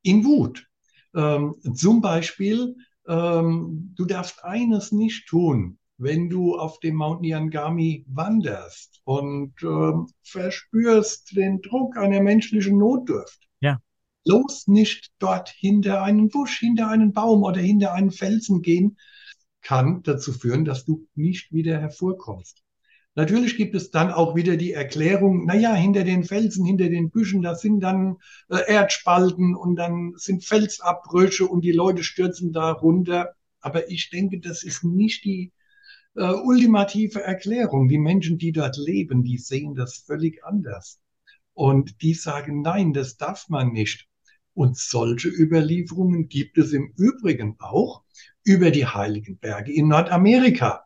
in Wut. Ähm, zum Beispiel, ähm, du darfst eines nicht tun, wenn du auf dem Mount Nyangami wanderst und ähm, verspürst den Druck einer menschlichen Notdurft. Ja. Los nicht dort hinter einen Busch, hinter einen Baum oder hinter einen Felsen gehen, kann dazu führen, dass du nicht wieder hervorkommst. Natürlich gibt es dann auch wieder die Erklärung, naja, hinter den Felsen, hinter den Büschen, da sind dann äh, Erdspalten und dann sind Felsabbrüche und die Leute stürzen da runter. Aber ich denke, das ist nicht die äh, ultimative Erklärung. Die Menschen, die dort leben, die sehen das völlig anders. Und die sagen, nein, das darf man nicht. Und solche Überlieferungen gibt es im Übrigen auch über die Heiligen Berge in Nordamerika.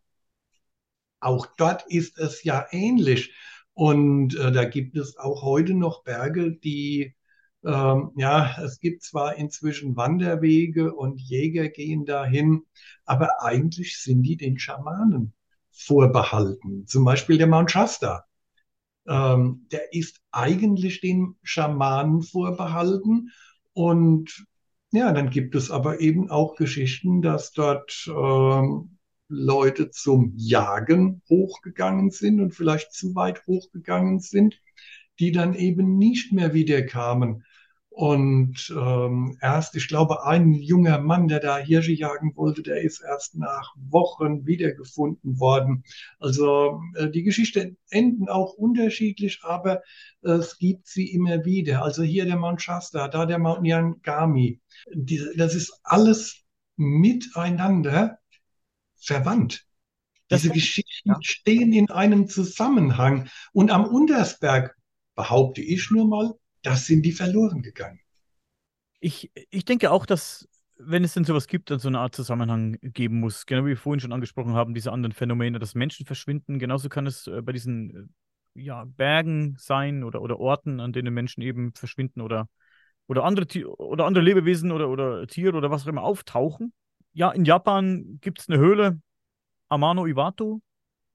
Auch dort ist es ja ähnlich. Und äh, da gibt es auch heute noch Berge, die, ähm, ja, es gibt zwar inzwischen Wanderwege und Jäger gehen dahin, aber eigentlich sind die den Schamanen vorbehalten. Zum Beispiel der Mount Shasta. Ähm, der ist eigentlich den Schamanen vorbehalten und ja, dann gibt es aber eben auch Geschichten, dass dort ähm, Leute zum Jagen hochgegangen sind und vielleicht zu weit hochgegangen sind, die dann eben nicht mehr wiederkamen. Und ähm, erst, ich glaube, ein junger Mann, der da Hirsche jagen wollte, der ist erst nach Wochen wiedergefunden worden. Also äh, die Geschichten enden auch unterschiedlich, aber äh, es gibt sie immer wieder. Also hier der Mount Shasta, da der Mount Nyangami. Die, das ist alles miteinander verwandt. Diese Geschichten ja. stehen in einem Zusammenhang. Und am Untersberg, behaupte ich nur mal, das sind die verloren gegangen. Ich, ich denke auch, dass, wenn es denn sowas gibt, dann so eine Art Zusammenhang geben muss. Genau wie wir vorhin schon angesprochen haben, diese anderen Phänomene, dass Menschen verschwinden. Genauso kann es äh, bei diesen äh, ja, Bergen sein oder, oder Orten, an denen Menschen eben verschwinden oder, oder, andere, oder andere Lebewesen oder, oder Tiere oder was auch immer auftauchen. Ja, in Japan gibt es eine Höhle, Amano Iwato.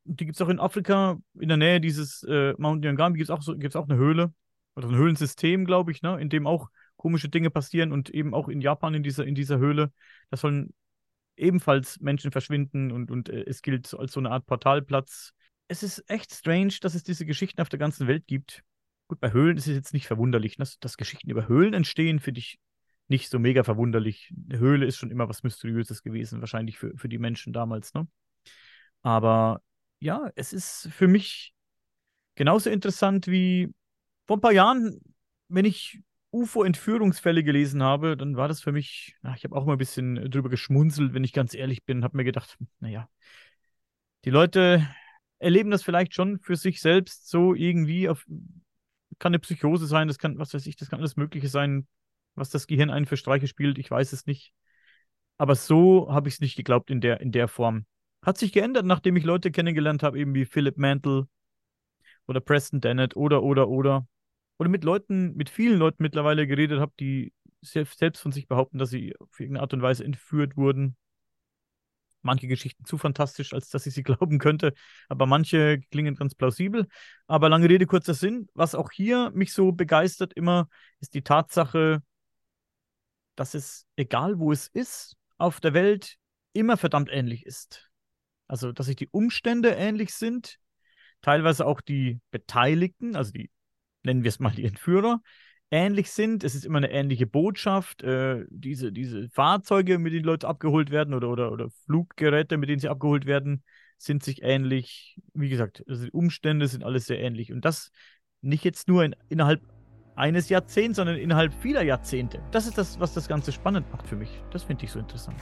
Die gibt es auch in Afrika, in der Nähe dieses äh, Mount Nyangami gibt es auch, so, auch eine Höhle oder ein Höhlensystem, glaube ich, ne, in dem auch komische Dinge passieren und eben auch in Japan in dieser, in dieser Höhle. Da sollen ebenfalls Menschen verschwinden und, und äh, es gilt als so eine Art Portalplatz. Es ist echt strange, dass es diese Geschichten auf der ganzen Welt gibt. Gut, bei Höhlen ist es jetzt nicht verwunderlich. Dass, dass Geschichten über Höhlen entstehen, finde ich nicht so mega verwunderlich. Eine Höhle ist schon immer was Mysteriöses gewesen, wahrscheinlich für, für die Menschen damals, ne? Aber ja, es ist für mich genauso interessant wie vor ein paar Jahren, wenn ich UFO-Entführungsfälle gelesen habe, dann war das für mich, na, ich habe auch mal ein bisschen drüber geschmunzelt, wenn ich ganz ehrlich bin, habe mir gedacht, naja, die Leute erleben das vielleicht schon für sich selbst so irgendwie auf, kann eine Psychose sein, das kann, was weiß ich, das kann alles Mögliche sein, was das Gehirn einen für Streiche spielt, ich weiß es nicht. Aber so habe ich es nicht geglaubt in der, in der Form. Hat sich geändert, nachdem ich Leute kennengelernt habe, eben wie Philip Mantle oder Preston Dennett oder, oder, oder oder mit Leuten, mit vielen Leuten mittlerweile geredet habe, die selbst von sich behaupten, dass sie auf irgendeine Art und Weise entführt wurden. Manche Geschichten zu fantastisch, als dass ich sie glauben könnte, aber manche klingen ganz plausibel. Aber lange Rede, kurzer Sinn. Was auch hier mich so begeistert immer, ist die Tatsache, dass es, egal wo es ist, auf der Welt immer verdammt ähnlich ist. Also, dass sich die Umstände ähnlich sind, teilweise auch die Beteiligten, also die nennen wir es mal die Entführer, ähnlich sind. Es ist immer eine ähnliche Botschaft. Äh, diese, diese Fahrzeuge, mit denen Leute abgeholt werden oder, oder, oder Fluggeräte, mit denen sie abgeholt werden, sind sich ähnlich. Wie gesagt, also die Umstände sind alles sehr ähnlich. Und das nicht jetzt nur in, innerhalb eines Jahrzehnts, sondern innerhalb vieler Jahrzehnte. Das ist das, was das Ganze spannend macht für mich. Das finde ich so interessant.